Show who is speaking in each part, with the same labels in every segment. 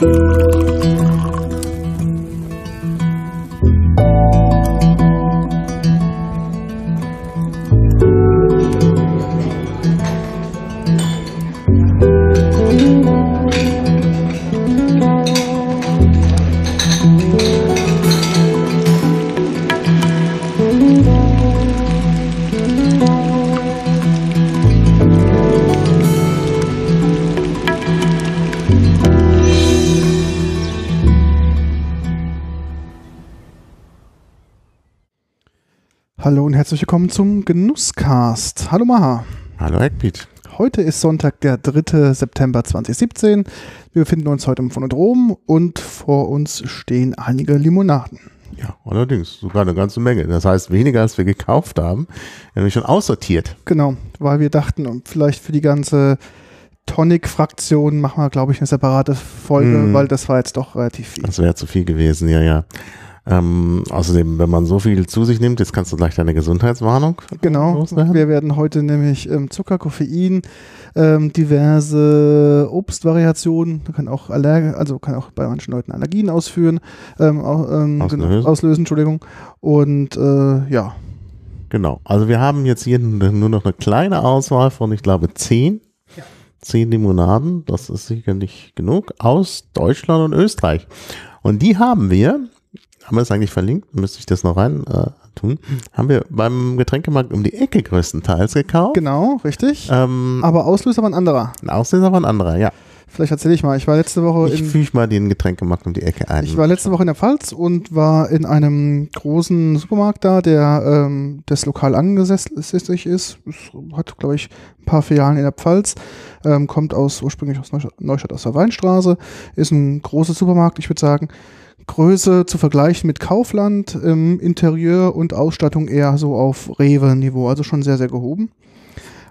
Speaker 1: Hallo herzlich willkommen zum Genusscast. Hallo Maha.
Speaker 2: Hallo Eckpiet.
Speaker 1: Heute ist Sonntag, der 3. September 2017. Wir befinden uns heute im Phonodrom und vor uns stehen einige Limonaden.
Speaker 2: Ja, allerdings, sogar eine ganze Menge. Das heißt, weniger als wir gekauft haben, nämlich schon aussortiert.
Speaker 1: Genau, weil wir dachten, vielleicht für die ganze Tonic-Fraktion machen wir, glaube ich, eine separate Folge,
Speaker 2: Mhm.
Speaker 1: weil das war jetzt doch relativ viel.
Speaker 2: Das wäre zu viel gewesen, ja, ja. Ähm, außerdem, wenn man so viel zu sich nimmt, jetzt kannst du gleich deine Gesundheitswarnung
Speaker 1: Genau,
Speaker 2: loswerden.
Speaker 1: wir werden heute nämlich ähm, Zucker, Koffein, ähm, diverse Obstvariationen, kann auch Allerg also kann auch bei manchen Leuten Allergien ausführen, ähm, au- ähm,
Speaker 2: Auslösen.
Speaker 1: genau, auslösen, Entschuldigung. Und äh, ja,
Speaker 2: Genau. Also wir haben jetzt hier nur noch eine kleine Auswahl von, ich glaube, zehn. Zehn Limonaden, das ist sicher nicht genug, aus Deutschland und Österreich. Und die haben wir, haben wir es eigentlich verlinkt, müsste ich das noch rein äh, tun, haben wir beim Getränkemarkt um die Ecke größtenteils gekauft.
Speaker 1: genau, richtig.
Speaker 2: Ähm,
Speaker 1: Aber Auslöser war ein anderer.
Speaker 2: ein Auslöser war ein anderer, ja.
Speaker 1: Vielleicht erzähle ich mal. Ich war letzte Woche
Speaker 2: Ich
Speaker 1: in,
Speaker 2: füge mal den Getränkemarkt um die Ecke ein.
Speaker 1: ich war letzte Woche in der Pfalz und war in einem großen Supermarkt da, der ähm, das lokal angesässig ist. Es hat, glaube ich, ein paar Filialen in der Pfalz. Ähm, kommt aus ursprünglich aus Neustadt, Neustadt aus der Weinstraße. Ist ein großer Supermarkt, ich würde sagen. Größe zu vergleichen mit Kaufland, ähm, Interieur und Ausstattung eher so auf Rewe-Niveau, also schon sehr, sehr gehoben.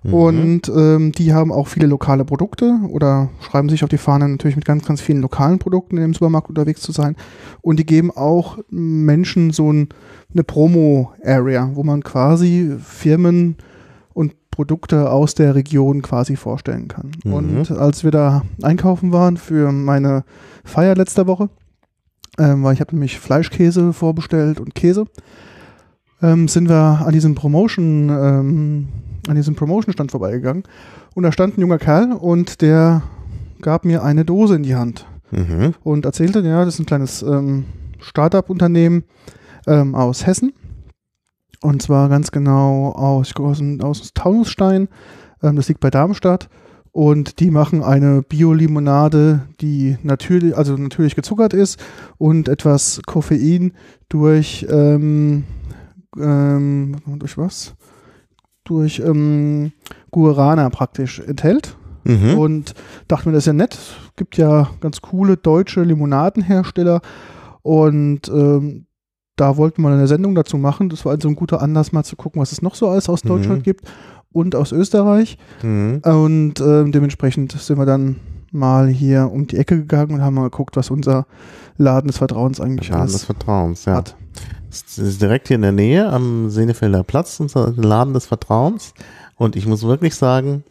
Speaker 2: Mhm.
Speaker 1: Und ähm, die haben auch viele lokale Produkte oder schreiben sich auf die Fahne natürlich mit ganz, ganz vielen lokalen Produkten in dem Supermarkt unterwegs zu sein. Und die geben auch Menschen so ein, eine Promo-Area, wo man quasi Firmen und Produkte aus der Region quasi vorstellen kann.
Speaker 2: Mhm.
Speaker 1: Und als wir da einkaufen waren für meine Feier letzter Woche, ähm, weil ich habe nämlich Fleischkäse vorbestellt und Käse, ähm, sind wir an diesem Promotion, ähm, an diesem Promotion-Stand vorbeigegangen. Und da stand ein junger Kerl und der gab mir eine Dose in die Hand.
Speaker 2: Mhm.
Speaker 1: und erzählte, ja, das ist ein kleines ähm, Startup-Unternehmen ähm, aus Hessen. Und zwar ganz genau aus, ich aus, aus Taunusstein, ähm, das liegt bei Darmstadt und die machen eine Bio-Limonade, die natürlich, also natürlich gezuckert ist und etwas Koffein durch, ähm, ähm, durch was? Durch ähm, Guarana praktisch enthält.
Speaker 2: Mhm.
Speaker 1: Und dachte mir, das ist ja nett. Gibt ja ganz coole deutsche Limonadenhersteller. Und ähm, da wollten wir eine Sendung dazu machen. Das war also ein guter Anlass, mal zu gucken, was es noch so alles aus
Speaker 2: Mhm.
Speaker 1: Deutschland gibt und aus Österreich.
Speaker 2: Mhm.
Speaker 1: Und ähm, dementsprechend sind wir dann mal hier um die Ecke gegangen und haben mal geguckt, was unser Laden des Vertrauens eigentlich
Speaker 2: Laden des Vertrauens, ja.
Speaker 1: hat.
Speaker 2: Es ist direkt hier in der Nähe am Senefelder Platz, unser Laden des Vertrauens. Und ich muss wirklich sagen,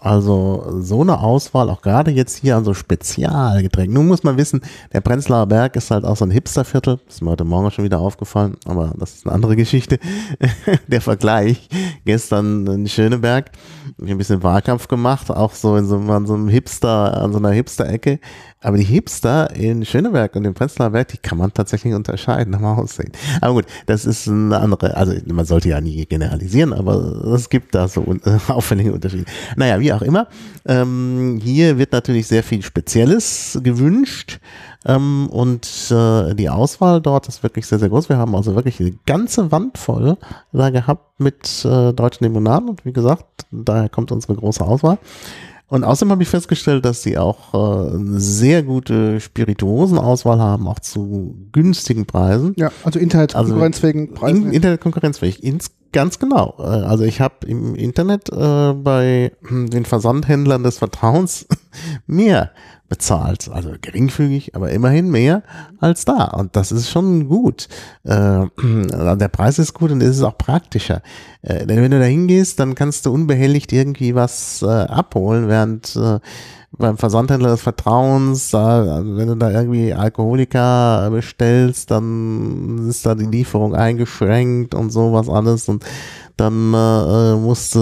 Speaker 2: also so eine Auswahl, auch gerade jetzt hier an so Spezialgetränken. Nun muss man wissen, der Prenzlauer Berg ist halt auch so ein Hipsterviertel. Das ist mir heute Morgen schon wieder aufgefallen, aber das ist eine andere Geschichte. der Vergleich. Gestern in Schöneberg, ich ein bisschen Wahlkampf gemacht, auch so in so, an so einem Hipster, an so einer Hipster-Ecke. Aber die Hipster in Schöneberg und im Prenzlauer Berg, die kann man tatsächlich unterscheiden nach Aussehen. Aber gut, das ist eine andere, also man sollte ja nie generalisieren, aber es gibt da so auffällige Unterschiede. Naja, wie auch immer. Ähm, hier wird natürlich sehr viel Spezielles gewünscht. Ähm, und äh, die Auswahl dort ist wirklich sehr, sehr groß. Wir haben also wirklich eine ganze Wand voll da gehabt mit äh, deutschen Limonaden. Und wie gesagt, daher kommt unsere große Auswahl. Und außerdem habe ich festgestellt, dass sie auch äh, eine sehr gute Spirituosenauswahl haben, auch zu günstigen Preisen.
Speaker 1: Ja, also Internet-konkurrenzfähigen
Speaker 2: In,
Speaker 1: Preisen.
Speaker 2: Internetkonkurrenzfähig. Ins, ganz genau. Äh, Also ich habe im Internet äh, bei hm, den Versandhändlern des Vertrauens mehr bezahlt. Also geringfügig, aber immerhin mehr als da. Und das ist schon gut. Äh, der Preis ist gut und es ist auch praktischer. Äh, denn wenn du da hingehst, dann kannst du unbehelligt irgendwie was äh, abholen, während äh, beim Versandhändler des Vertrauens, da, wenn du da irgendwie Alkoholiker bestellst, dann ist da die Lieferung eingeschränkt und sowas alles und dann äh, musst du,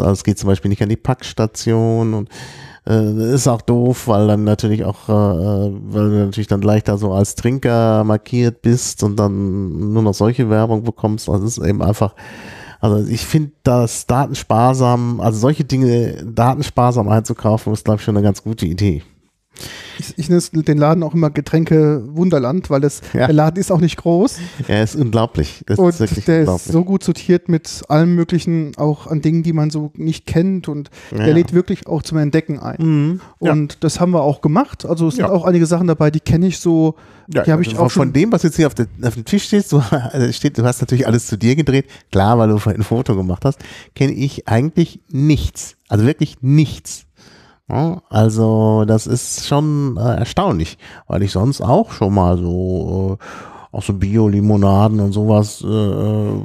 Speaker 2: also es geht zum Beispiel nicht an die Packstation und äh, ist auch doof, weil dann natürlich auch, äh, weil du natürlich dann leichter so als Trinker markiert bist und dann nur noch solche Werbung bekommst. Also es ist eben einfach, also ich finde das datensparsam, also solche Dinge datensparsam einzukaufen, ist glaube ich schon eine ganz gute Idee.
Speaker 1: Ich, ich nenne den Laden auch immer Getränke Wunderland, weil das,
Speaker 2: Ja.
Speaker 1: der Laden ist auch nicht groß
Speaker 2: Er ist unglaublich. Das
Speaker 1: und
Speaker 2: ist
Speaker 1: der ist
Speaker 2: unglaublich.
Speaker 1: so gut sortiert mit allem möglichen, auch an Dingen, die man so nicht kennt und
Speaker 2: Ja,
Speaker 1: der
Speaker 2: ja.
Speaker 1: lädt wirklich auch zum Entdecken ein.
Speaker 2: Mhm.
Speaker 1: Und das haben wir auch gemacht. Also es sind auch einige Sachen dabei, die kenne ich so.
Speaker 2: Ja,
Speaker 1: die habe ich
Speaker 2: von,
Speaker 1: auch schon.
Speaker 2: von dem, was jetzt hier auf, der, auf dem Tisch steht, so, also steht, du hast natürlich alles zu dir gedreht, klar, weil du vorhin ein Foto gemacht hast, kenne ich eigentlich nichts. Also wirklich nichts. Also das ist schon äh, erstaunlich, weil ich sonst auch schon mal so äh, auch so Bio-Limonaden und sowas äh, äh,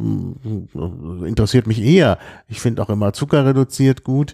Speaker 2: interessiert mich eher. Ich finde auch immer Zucker reduziert gut.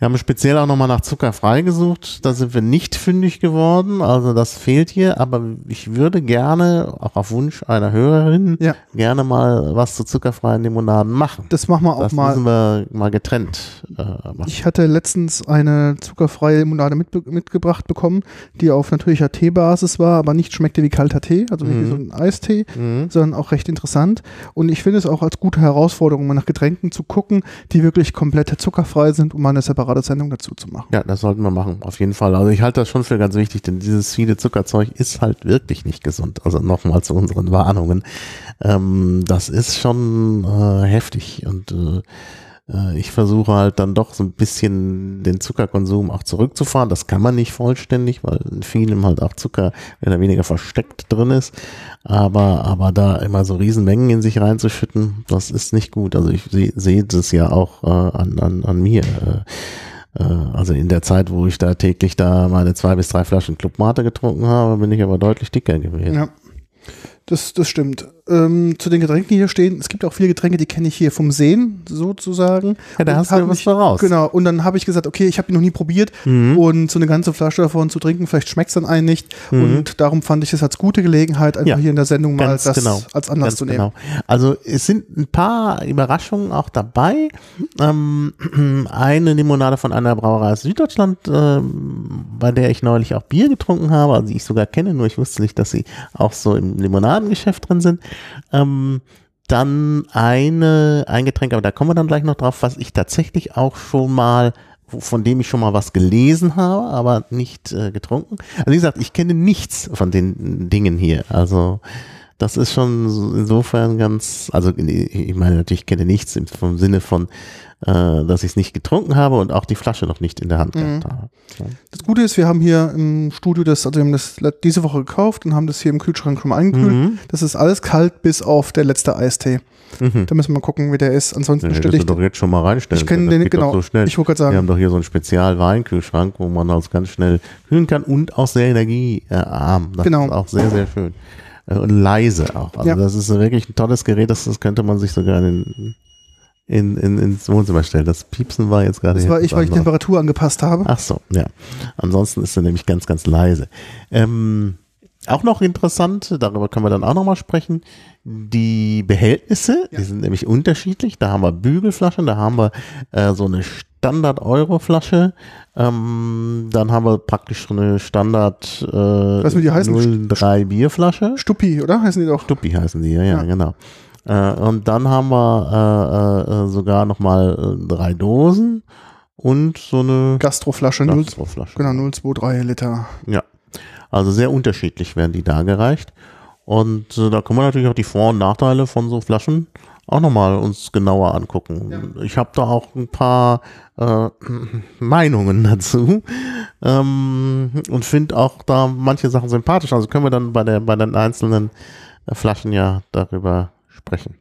Speaker 2: Wir haben speziell auch nochmal nach Zucker freigesucht. Da sind wir nicht fündig geworden. Also das fehlt hier. Aber ich würde gerne, auch auf Wunsch einer Hörerin,
Speaker 1: Ja.
Speaker 2: gerne mal was zu zuckerfreien Limonaden machen.
Speaker 1: Das machen wir auch
Speaker 2: Das
Speaker 1: mal.
Speaker 2: müssen wir mal getrennt äh, machen.
Speaker 1: Ich hatte letztens eine zuckerfreie Limonade mitbe mitgebracht bekommen, die auf natürlicher Teebasis war, aber nicht schmeckte wie kalter Tee, also nicht wie
Speaker 2: Mhm.
Speaker 1: so ein Eistee,
Speaker 2: Mhm.
Speaker 1: sondern auch recht interessant. Und ich finde es auch als gute Herausforderung, mal nach Getränken zu gucken, die wirklich komplett zuckerfrei sind, um mal eine separate Sendung dazu zu machen.
Speaker 2: Ja, das sollten wir machen, auf jeden Fall. Also ich halte das schon für ganz wichtig, denn dieses viele Zuckerzeug ist halt wirklich nicht gesund. Also nochmal zu unseren Warnungen. Ähm, das ist schon äh, heftig und äh, ich versuche halt dann doch so ein bisschen den Zuckerkonsum auch zurückzufahren. Das kann man nicht vollständig, weil in vielem halt auch Zucker mehr oder weniger versteckt drin ist. Aber, aber da immer so Riesenmengen in sich reinzuschütten, das ist nicht gut. Also ich sehe sehe das ja auch äh, an, an, an mir. Äh, äh, also in der Zeit, wo ich da täglich da meine zwei bis drei Flaschen Clubmate getrunken habe, bin ich aber deutlich dicker gewesen.
Speaker 1: Ja. Das, das stimmt. Ähm, zu den Getränken, die hier stehen, es gibt auch viele Getränke, die kenne ich hier vom Sehen, sozusagen.
Speaker 2: Ja, da
Speaker 1: Und
Speaker 2: hast du ja was voraus.
Speaker 1: Genau, und dann habe ich gesagt, okay, ich habe ihn noch nie probiert
Speaker 2: Mhm.
Speaker 1: und so eine ganze Flasche davon zu trinken, vielleicht schmeckt es dann einen nicht.
Speaker 2: Mhm.
Speaker 1: Und darum fand ich es als gute Gelegenheit, einfach
Speaker 2: Ja,
Speaker 1: hier in der Sendung mal das
Speaker 2: genau.
Speaker 1: als Anlass
Speaker 2: Ganz
Speaker 1: zu nehmen.
Speaker 2: genau. Also es sind ein paar Überraschungen auch dabei. Ähm, eine Limonade von einer Brauerei aus Süddeutschland, ähm, bei der ich neulich auch Bier getrunken habe, also die ich sogar kenne, nur ich wusste nicht, dass sie auch so im Limonadengeschäft drin sind. Ähm, dann eine, ein Getränk, aber da kommen wir dann gleich noch drauf, was ich tatsächlich auch schon mal von dem ich schon mal was gelesen habe, aber nicht äh, getrunken. Also wie gesagt, ich kenne nichts von den Dingen hier. Also das ist schon so- insofern ganz, also ich meine natürlich kenne nichts im vom Sinne von, äh, dass ich es nicht getrunken habe und auch die Flasche noch nicht in der Hand gehabt habe.
Speaker 1: Das Gute ist, wir haben hier im Studio das, also wir haben das diese Woche gekauft und haben das hier im Kühlschrank schon mal eingekühlt.
Speaker 2: Mhm.
Speaker 1: Das ist alles kalt, bis auf der letzte Eistee.
Speaker 2: Mhm.
Speaker 1: Da müssen wir mal gucken, wie der ist. Ansonsten
Speaker 2: Ja,
Speaker 1: stelle
Speaker 2: das
Speaker 1: ich
Speaker 2: doch jetzt schon mal reinstellen.
Speaker 1: Ich kenne den,
Speaker 2: Das
Speaker 1: genau.
Speaker 2: So schnell.
Speaker 1: Ich wollte gerade
Speaker 2: Wir
Speaker 1: sagen,
Speaker 2: haben doch hier so einen Spezial-Weinkühlschrank, wo man also ganz schnell kühlen kann und auch sehr energiearm. Das
Speaker 1: Genau.
Speaker 2: ist auch sehr, sehr schön. Äh, Und leise auch. Also
Speaker 1: Ja.
Speaker 2: das ist wirklich ein tolles Gerät, das, das könnte man sich sogar in, in, in, ins Wohnzimmer stellen. Das Piepsen war jetzt gerade
Speaker 1: das war ich, weil ich die. Temperatur angepasst habe.
Speaker 2: Ach so, ja. Ansonsten ist er nämlich ganz, ganz leise. Ähm, auch noch interessant, darüber können wir dann auch nochmal sprechen, die Behältnisse, die sind nämlich unterschiedlich. Da haben wir Bügelflaschen, da haben wir äh, so eine Standard-Euro-Flasche, ähm, dann haben wir praktisch so eine Standard äh,
Speaker 1: die heißen?
Speaker 2: 03 Bierflasche.
Speaker 1: Stuppi, oder? Heißen die doch?
Speaker 2: Stuppi heißen die, ja, ja,
Speaker 1: Ja.
Speaker 2: genau. Äh, und dann haben wir äh, äh, sogar nochmal äh, drei Dosen und so eine
Speaker 1: Gastroflasche, 0,
Speaker 2: Gastroflasche.
Speaker 1: genau, 023 Liter.
Speaker 2: Ja. Also sehr unterschiedlich werden die da gereicht. Und äh, da können wir natürlich auch die Vor- und Nachteile von so Flaschen auch nochmal uns genauer angucken. Ich habe da auch ein paar äh, Meinungen dazu ähm, und finde auch da manche Sachen sympathisch. Also können wir dann bei, der, bei den einzelnen äh, Flaschen ja darüber sprechen.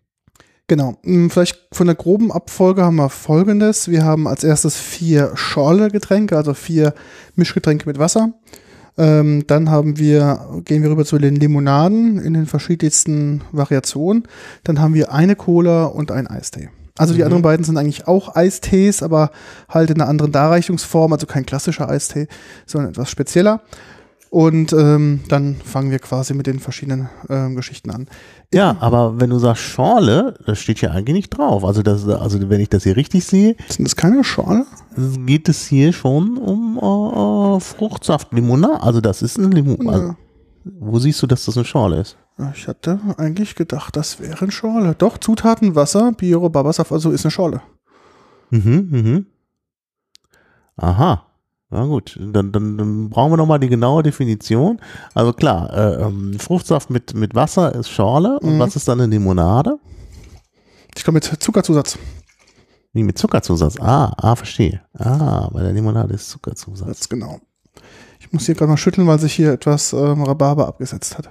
Speaker 1: Genau. Hm, Vielleicht von der groben Abfolge haben wir folgendes. Wir haben als erstes vier Schorle-Getränke, also vier Mischgetränke mit Wasser. Ähm, dann haben wir, gehen wir rüber zu den Limonaden in den verschiedensten Variationen. Dann haben wir eine Cola und ein Eistee. Also die
Speaker 2: Mhm.
Speaker 1: anderen beiden sind eigentlich auch Eistees, aber halt in einer anderen Darreichungsform, also kein klassischer Eistee, sondern etwas spezieller. Und ähm, dann fangen wir quasi mit den verschiedenen ähm, Geschichten an.
Speaker 2: Ja, aber wenn du sagst Schorle, das steht hier eigentlich nicht drauf. Also, das, also wenn ich das hier richtig sehe,
Speaker 1: Sind das keine Schorle?
Speaker 2: geht es hier schon um äh, äh, Fruchtsaft, Limonade. Also das ist ein Limon. Also, wo siehst du, dass das eine Schorle ist?
Speaker 1: Ich hatte eigentlich gedacht, das wäre eine Schorle. Doch, Zutaten, Wasser, Bio, Babasaft, also ist eine Schorle.
Speaker 2: Mhm, mhm. Aha. Na gut, dann, dann, dann brauchen wir nochmal die genaue Definition. Also klar, äh, ähm, Fruchtsaft mit, mit Wasser ist Schorle. Und
Speaker 1: Mhm.
Speaker 2: was ist dann eine Limonade?
Speaker 1: Ich glaube mit Zuckerzusatz.
Speaker 2: Wie mit Zuckerzusatz. Ah, ah, verstehe. Ah, bei der Limonade ist Zuckerzusatz.
Speaker 1: Ganz genau. Ich muss hier gerade mal schütteln, weil sich hier etwas ähm, Rhabarber abgesetzt hat.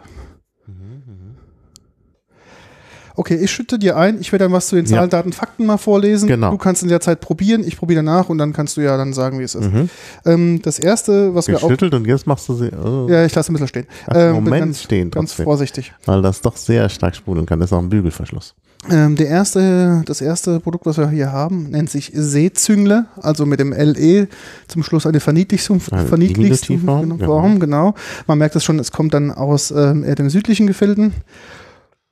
Speaker 1: Okay, ich schütte dir ein. Ich werde dann was zu den
Speaker 2: Ja.
Speaker 1: Zahlen, Daten, Fakten mal vorlesen.
Speaker 2: Genau.
Speaker 1: Du kannst in der Zeit probieren. Ich probiere danach und dann kannst du ja dann sagen, wie es ist.
Speaker 2: Mhm.
Speaker 1: Ähm, das erste, was wir auch.
Speaker 2: Geschüttelt und jetzt machst du sie. Oh.
Speaker 1: Ja, ich lasse ein bisschen stehen.
Speaker 2: Ach,
Speaker 1: Ähm,
Speaker 2: Moment
Speaker 1: ganz,
Speaker 2: stehen
Speaker 1: ganz
Speaker 2: trotzdem.
Speaker 1: vorsichtig.
Speaker 2: Weil das doch sehr stark sprudeln kann. Das ist auch ein Bügelverschluss.
Speaker 1: Ähm, der erste, das erste Produkt, was wir hier haben, nennt sich Seezüngle, also mit dem LE zum Schluss eine Verniedlichung,
Speaker 2: Eine
Speaker 1: Verniedlichung genau,
Speaker 2: ja.
Speaker 1: Genau. Man merkt es schon, es kommt dann aus ähm, eher den südlichen Gefilden.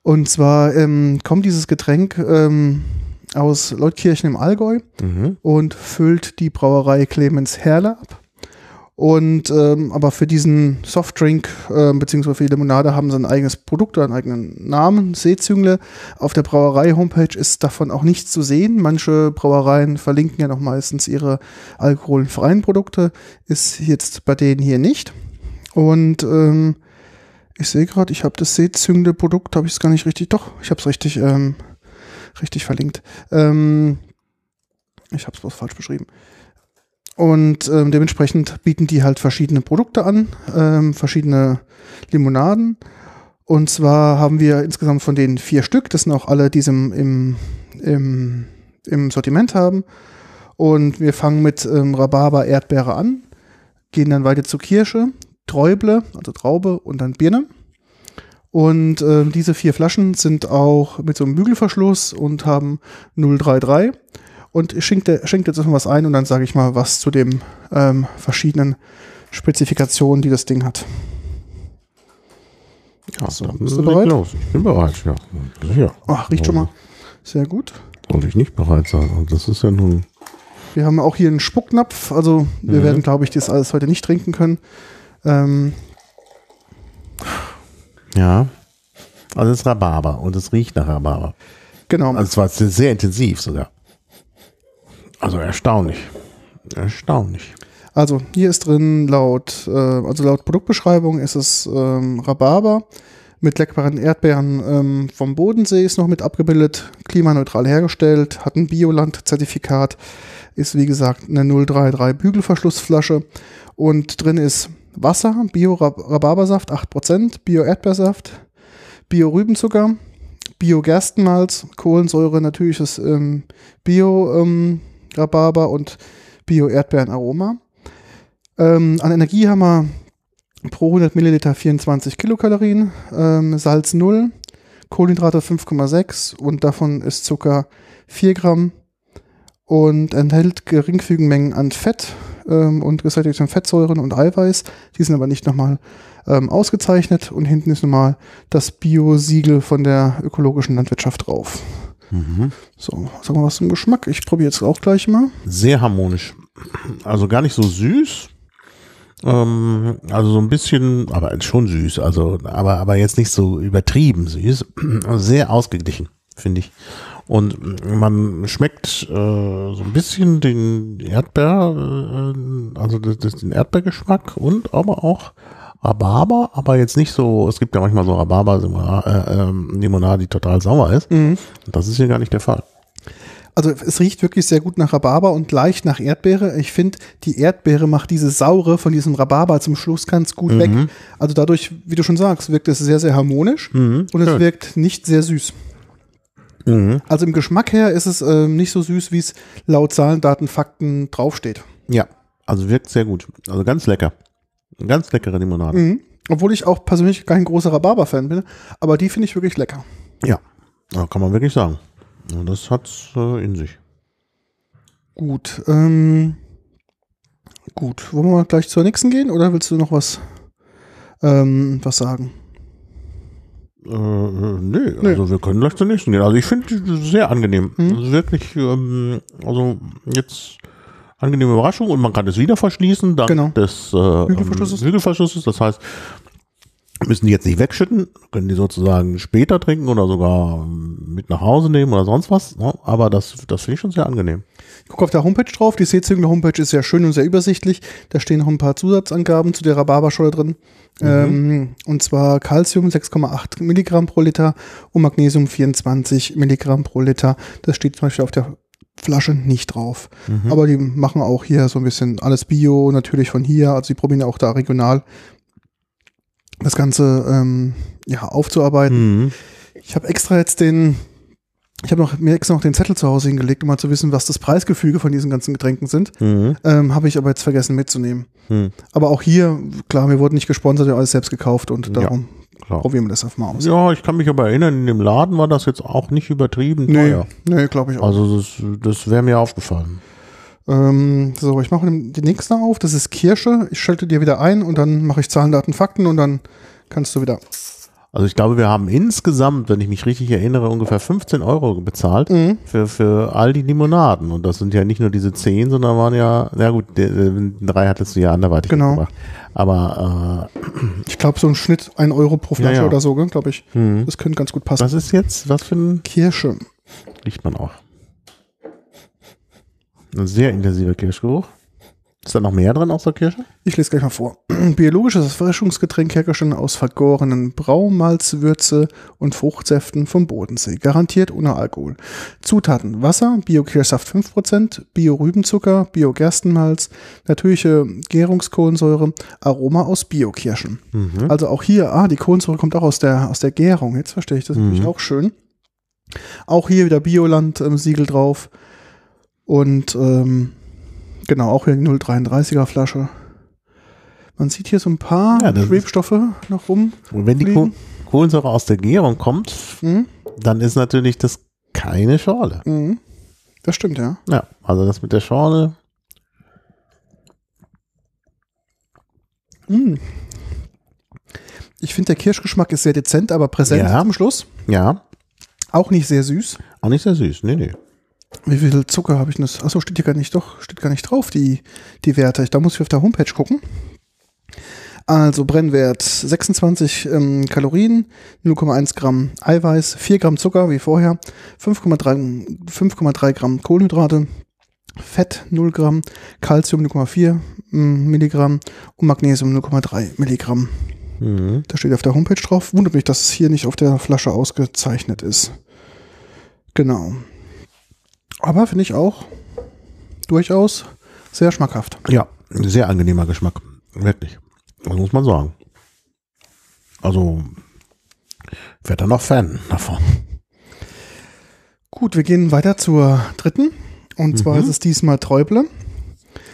Speaker 1: Und zwar ähm, kommt dieses Getränk ähm, aus Leutkirchen im Allgäu
Speaker 2: Mhm.
Speaker 1: und füllt die Brauerei Clemens Herle ab. Und ähm, aber für diesen Softdrink ähm, beziehungsweise für die Limonade haben sie ein eigenes Produkt oder einen eigenen Namen, Seezüngle. Auf der Brauerei-Homepage ist davon auch nichts zu sehen. Manche Brauereien verlinken ja noch meistens ihre alkoholfreien Produkte. Ist jetzt bei denen hier nicht. Und ähm, ich sehe gerade, ich habe das Seezüngle-Produkt, habe ich es gar nicht richtig. Doch, ich habe es richtig, ähm, richtig verlinkt. Ähm, ich habe es bloß falsch beschrieben. Und ähm, dementsprechend bieten die halt verschiedene Produkte an, ähm, verschiedene Limonaden. Und zwar haben wir insgesamt von denen vier Stück. Das sind auch alle, die sie im, im, im, im Sortiment haben. Und wir fangen mit ähm, Rhabarber, Erdbeere an, gehen dann weiter zu Kirsche, Träuble, also Traube und dann Birne. Und ähm, diese vier Flaschen sind auch mit so einem Bügelverschluss und haben 033. Und ich schenke, schenke jetzt erstmal was ein und dann sage ich mal was zu den ähm, verschiedenen Spezifikationen, die das Ding hat.
Speaker 2: Ja,
Speaker 1: So,
Speaker 2: dann
Speaker 1: bist du bereit?
Speaker 2: Los. Ich bin bereit, ja. Sicher.
Speaker 1: Ach, riecht schon mal sehr gut.
Speaker 2: Sollte ich nicht bereit sein. Und das ist ja nun.
Speaker 1: Wir haben auch hier einen Spucknapf. Also wir
Speaker 2: Mhm.
Speaker 1: werden, glaube ich, das alles heute nicht trinken können. Ähm,
Speaker 2: Ja. Also es ist Rhabarber und es riecht nach Rhabarber.
Speaker 1: genau.
Speaker 2: Also es war sehr, intensiv sogar. Also erstaunlich. Erstaunlich.
Speaker 1: Also hier ist drin laut, äh, also laut Produktbeschreibung ist es ähm, Rhabarber mit leckeren Erdbeeren ähm, vom Bodensee ist noch mit abgebildet, klimaneutral hergestellt, hat ein Bioland-Zertifikat, ist wie gesagt eine 033 Bügelverschlussflasche und drin ist Wasser, Bio-Rhabarbersaft 8%, Bio-Erdbeersaft, Bio-Rübenzucker, Bio-Gerstenmalz, Kohlensäure, natürliches ähm, Bio-Rhabarber und Bio-Erdbeerenaroma. Ähm, an Energie haben wir pro 100 Milliliter 24 Kilokalorien, ähm, Salz 0, Kohlenhydrate 5,6 und davon ist Zucker 4 Gramm und enthält geringfügige Mengen an Fett ähm, und gesättigten Fettsäuren und Eiweiß. Die sind aber nicht nochmal ähm, ausgezeichnet und hinten ist nochmal das Bio-Siegel von der ökologischen Landwirtschaft drauf.
Speaker 2: Mhm.
Speaker 1: So, sagen wir was zum Geschmack. Ich probiere jetzt auch gleich mal.
Speaker 2: Sehr harmonisch. Also gar nicht so süß. Ähm, also so ein bisschen, aber schon süß. Also, aber, aber jetzt nicht so übertrieben süß. Sehr ausgeglichen, finde ich. Und man schmeckt äh, so ein bisschen den Erdbeer, äh, also das, das, den Erdbeergeschmack und aber auch Rhabarber, aber jetzt nicht so, es gibt ja manchmal so Rhabarber-Limonade, äh, ähm, die total sauer ist. Das ist hier gar nicht der Fall.
Speaker 1: Also es riecht wirklich sehr gut nach Rhabarber und leicht nach Erdbeere. Ich finde, die Erdbeere macht diese Saure von diesem Rhabarber zum Schluss ganz gut weg. Also dadurch, wie du schon sagst, wirkt es sehr, sehr harmonisch
Speaker 2: Mhm,
Speaker 1: und es
Speaker 2: schön.
Speaker 1: wirkt nicht sehr süß.
Speaker 2: Mhm.
Speaker 1: Also im Geschmack her ist es ähm, nicht so süß, wie es laut Zahlen, Daten, Fakten draufsteht.
Speaker 2: Ja, also wirkt sehr gut. Also ganz lecker. Eine Ganz leckere Limonade.
Speaker 1: Mhm. Obwohl ich auch persönlich kein großer Rhabarber-Fan bin, aber die finde ich wirklich lecker.
Speaker 2: Ja, kann man wirklich sagen. Das hat's äh, in sich.
Speaker 1: Gut. Ähm, gut. Wollen wir gleich zur nächsten gehen oder willst du noch was, ähm, was sagen?
Speaker 2: Äh, äh, nee, also wir können gleich zur nächsten gehen. Also ich finde die sehr angenehm.
Speaker 1: Mhm.
Speaker 2: Also wirklich, ähm, also jetzt angenehme Überraschung und man kann es wieder verschließen dank
Speaker 1: Genau.
Speaker 2: des äh,
Speaker 1: Hügelverschlusses.
Speaker 2: ähm, Hügelverschlusses. Das heißt, müssen die jetzt nicht wegschütten, können die sozusagen später trinken oder sogar mit nach Hause nehmen oder sonst was. Ne? Aber das, das finde ich schon sehr angenehm.
Speaker 1: Ich gucke auf der Homepage drauf. Die Seezüngler Homepage ist sehr schön und sehr übersichtlich. Da stehen noch ein paar Zusatzangaben zu der Rhabarberscholle drin. Ähm, und zwar Calcium 6,8 Milligramm pro Liter und Magnesium 24 Milligramm pro Liter. Das steht zum Beispiel auf der Flasche nicht drauf. Aber die machen auch hier so ein bisschen alles Bio, natürlich von hier. Also die probieren ja auch da regional das Ganze ähm, ja, aufzuarbeiten.
Speaker 2: Mhm.
Speaker 1: Ich habe extra jetzt den, ich habe noch, mir extra noch den Zettel zu Hause hingelegt, um mal zu wissen, was das Preisgefüge von diesen ganzen Getränken sind.
Speaker 2: Mhm.
Speaker 1: Ähm, habe ich aber jetzt vergessen mitzunehmen.
Speaker 2: Mhm.
Speaker 1: Aber auch hier, klar, wir wurden nicht gesponsert, wir haben alles selbst gekauft und
Speaker 2: Ja.
Speaker 1: darum
Speaker 2: Klar.
Speaker 1: probieren wir das einfach mal aus.
Speaker 2: Ja, ich kann mich aber erinnern, in dem Laden war das jetzt auch nicht übertrieben
Speaker 1: nee,
Speaker 2: teuer.
Speaker 1: nee glaube ich auch.
Speaker 2: Also das, das wäre mir aufgefallen.
Speaker 1: Ähm, so, ich mache die nächste auf. Das ist Kirsche. Ich schalte dir wieder ein und dann mache ich Zahlen, Daten, Fakten und dann kannst du wieder.
Speaker 2: Also ich glaube, wir haben insgesamt, wenn ich mich richtig erinnere, ungefähr 15 Euro bezahlt
Speaker 1: Mhm.
Speaker 2: für, für all die Limonaden. Und das sind ja nicht nur diese 10, sondern waren ja, na gut, drei hattest du ja anderweitig
Speaker 1: Genau.
Speaker 2: gemacht. Aber
Speaker 1: Ich glaube, so ein Schnitt 1 Euro pro Flasche
Speaker 2: Ja, ja.
Speaker 1: oder so, glaube ich.
Speaker 2: äh, hm.
Speaker 1: Das könnte ganz gut passen.
Speaker 2: was ist jetzt, was für ein,
Speaker 1: Kirsche.
Speaker 2: riecht man auch? Ein sehr intensiver Kirschgeruch. Ist da noch mehr drin außer Kirsche?
Speaker 1: Ich lese gleich mal vor. Biologisches Erfrischungsgetränk hergestellt aus vergorenen Braumalzwürze und Fruchtsäften vom Bodensee. Garantiert ohne Alkohol. Zutaten: Wasser, Bio-Kirschsaft 5%, Bio-Rübenzucker, Bio-Gerstenmalz, natürliche Gärungskohlensäure, Aroma aus Bio-Kirschen.
Speaker 2: Mhm.
Speaker 1: Also auch hier, ah, die Kohlensäure kommt auch aus der, aus der Gärung. Jetzt verstehe ich das
Speaker 2: Mhm.
Speaker 1: natürlich auch schön. Auch hier wieder Bioland-Siegel drauf. Und ähm, genau, auch hier die 0,33er Flasche. Man sieht hier so ein paar
Speaker 2: Ja,
Speaker 1: Schwebstoffe noch rum.
Speaker 2: Und wenn die
Speaker 1: Fliegen.
Speaker 2: Kohlensäure aus der Gärung kommt,
Speaker 1: Mhm.
Speaker 2: dann ist natürlich das keine Schorle.
Speaker 1: Mhm. Das stimmt, ja.
Speaker 2: Ja, also das mit der Schorle,
Speaker 1: Mhm. Ich finde, der Kirschgeschmack ist sehr dezent, aber präsent
Speaker 2: Ja.
Speaker 1: zum Schluss.
Speaker 2: ja,
Speaker 1: Auch nicht sehr süß.
Speaker 2: auch nicht sehr süß. Nee, nee.
Speaker 1: Wie viel Zucker habe ich denn? das? Achso, steht hier gar nicht, doch, steht gar nicht drauf, die, die Werte. Ich- Da muss ich auf der Homepage gucken. Also Brennwert 26 ähm, Kalorien, 0,1 Gramm Eiweiß, 4 Gramm Zucker wie vorher, 5,3 5,3 Gramm Kohlenhydrate, Fett 0 Gramm, Calcium 0,4 mm, Milligramm und Magnesium 0,3 Milligramm.
Speaker 2: Mhm.
Speaker 1: Da steht auf der Homepage drauf. Wundert mich, dass es hier nicht auf der Flasche ausgezeichnet ist. Genau. Aber finde ich auch durchaus sehr schmackhaft.
Speaker 2: Ja, ein sehr angenehmer Geschmack. Wirklich. Das muss man sagen. Also, ich werde dann noch Fan davon.
Speaker 1: Gut, wir gehen weiter zur dritten. Und zwar
Speaker 2: Mhm.
Speaker 1: ist es diesmal Träuble.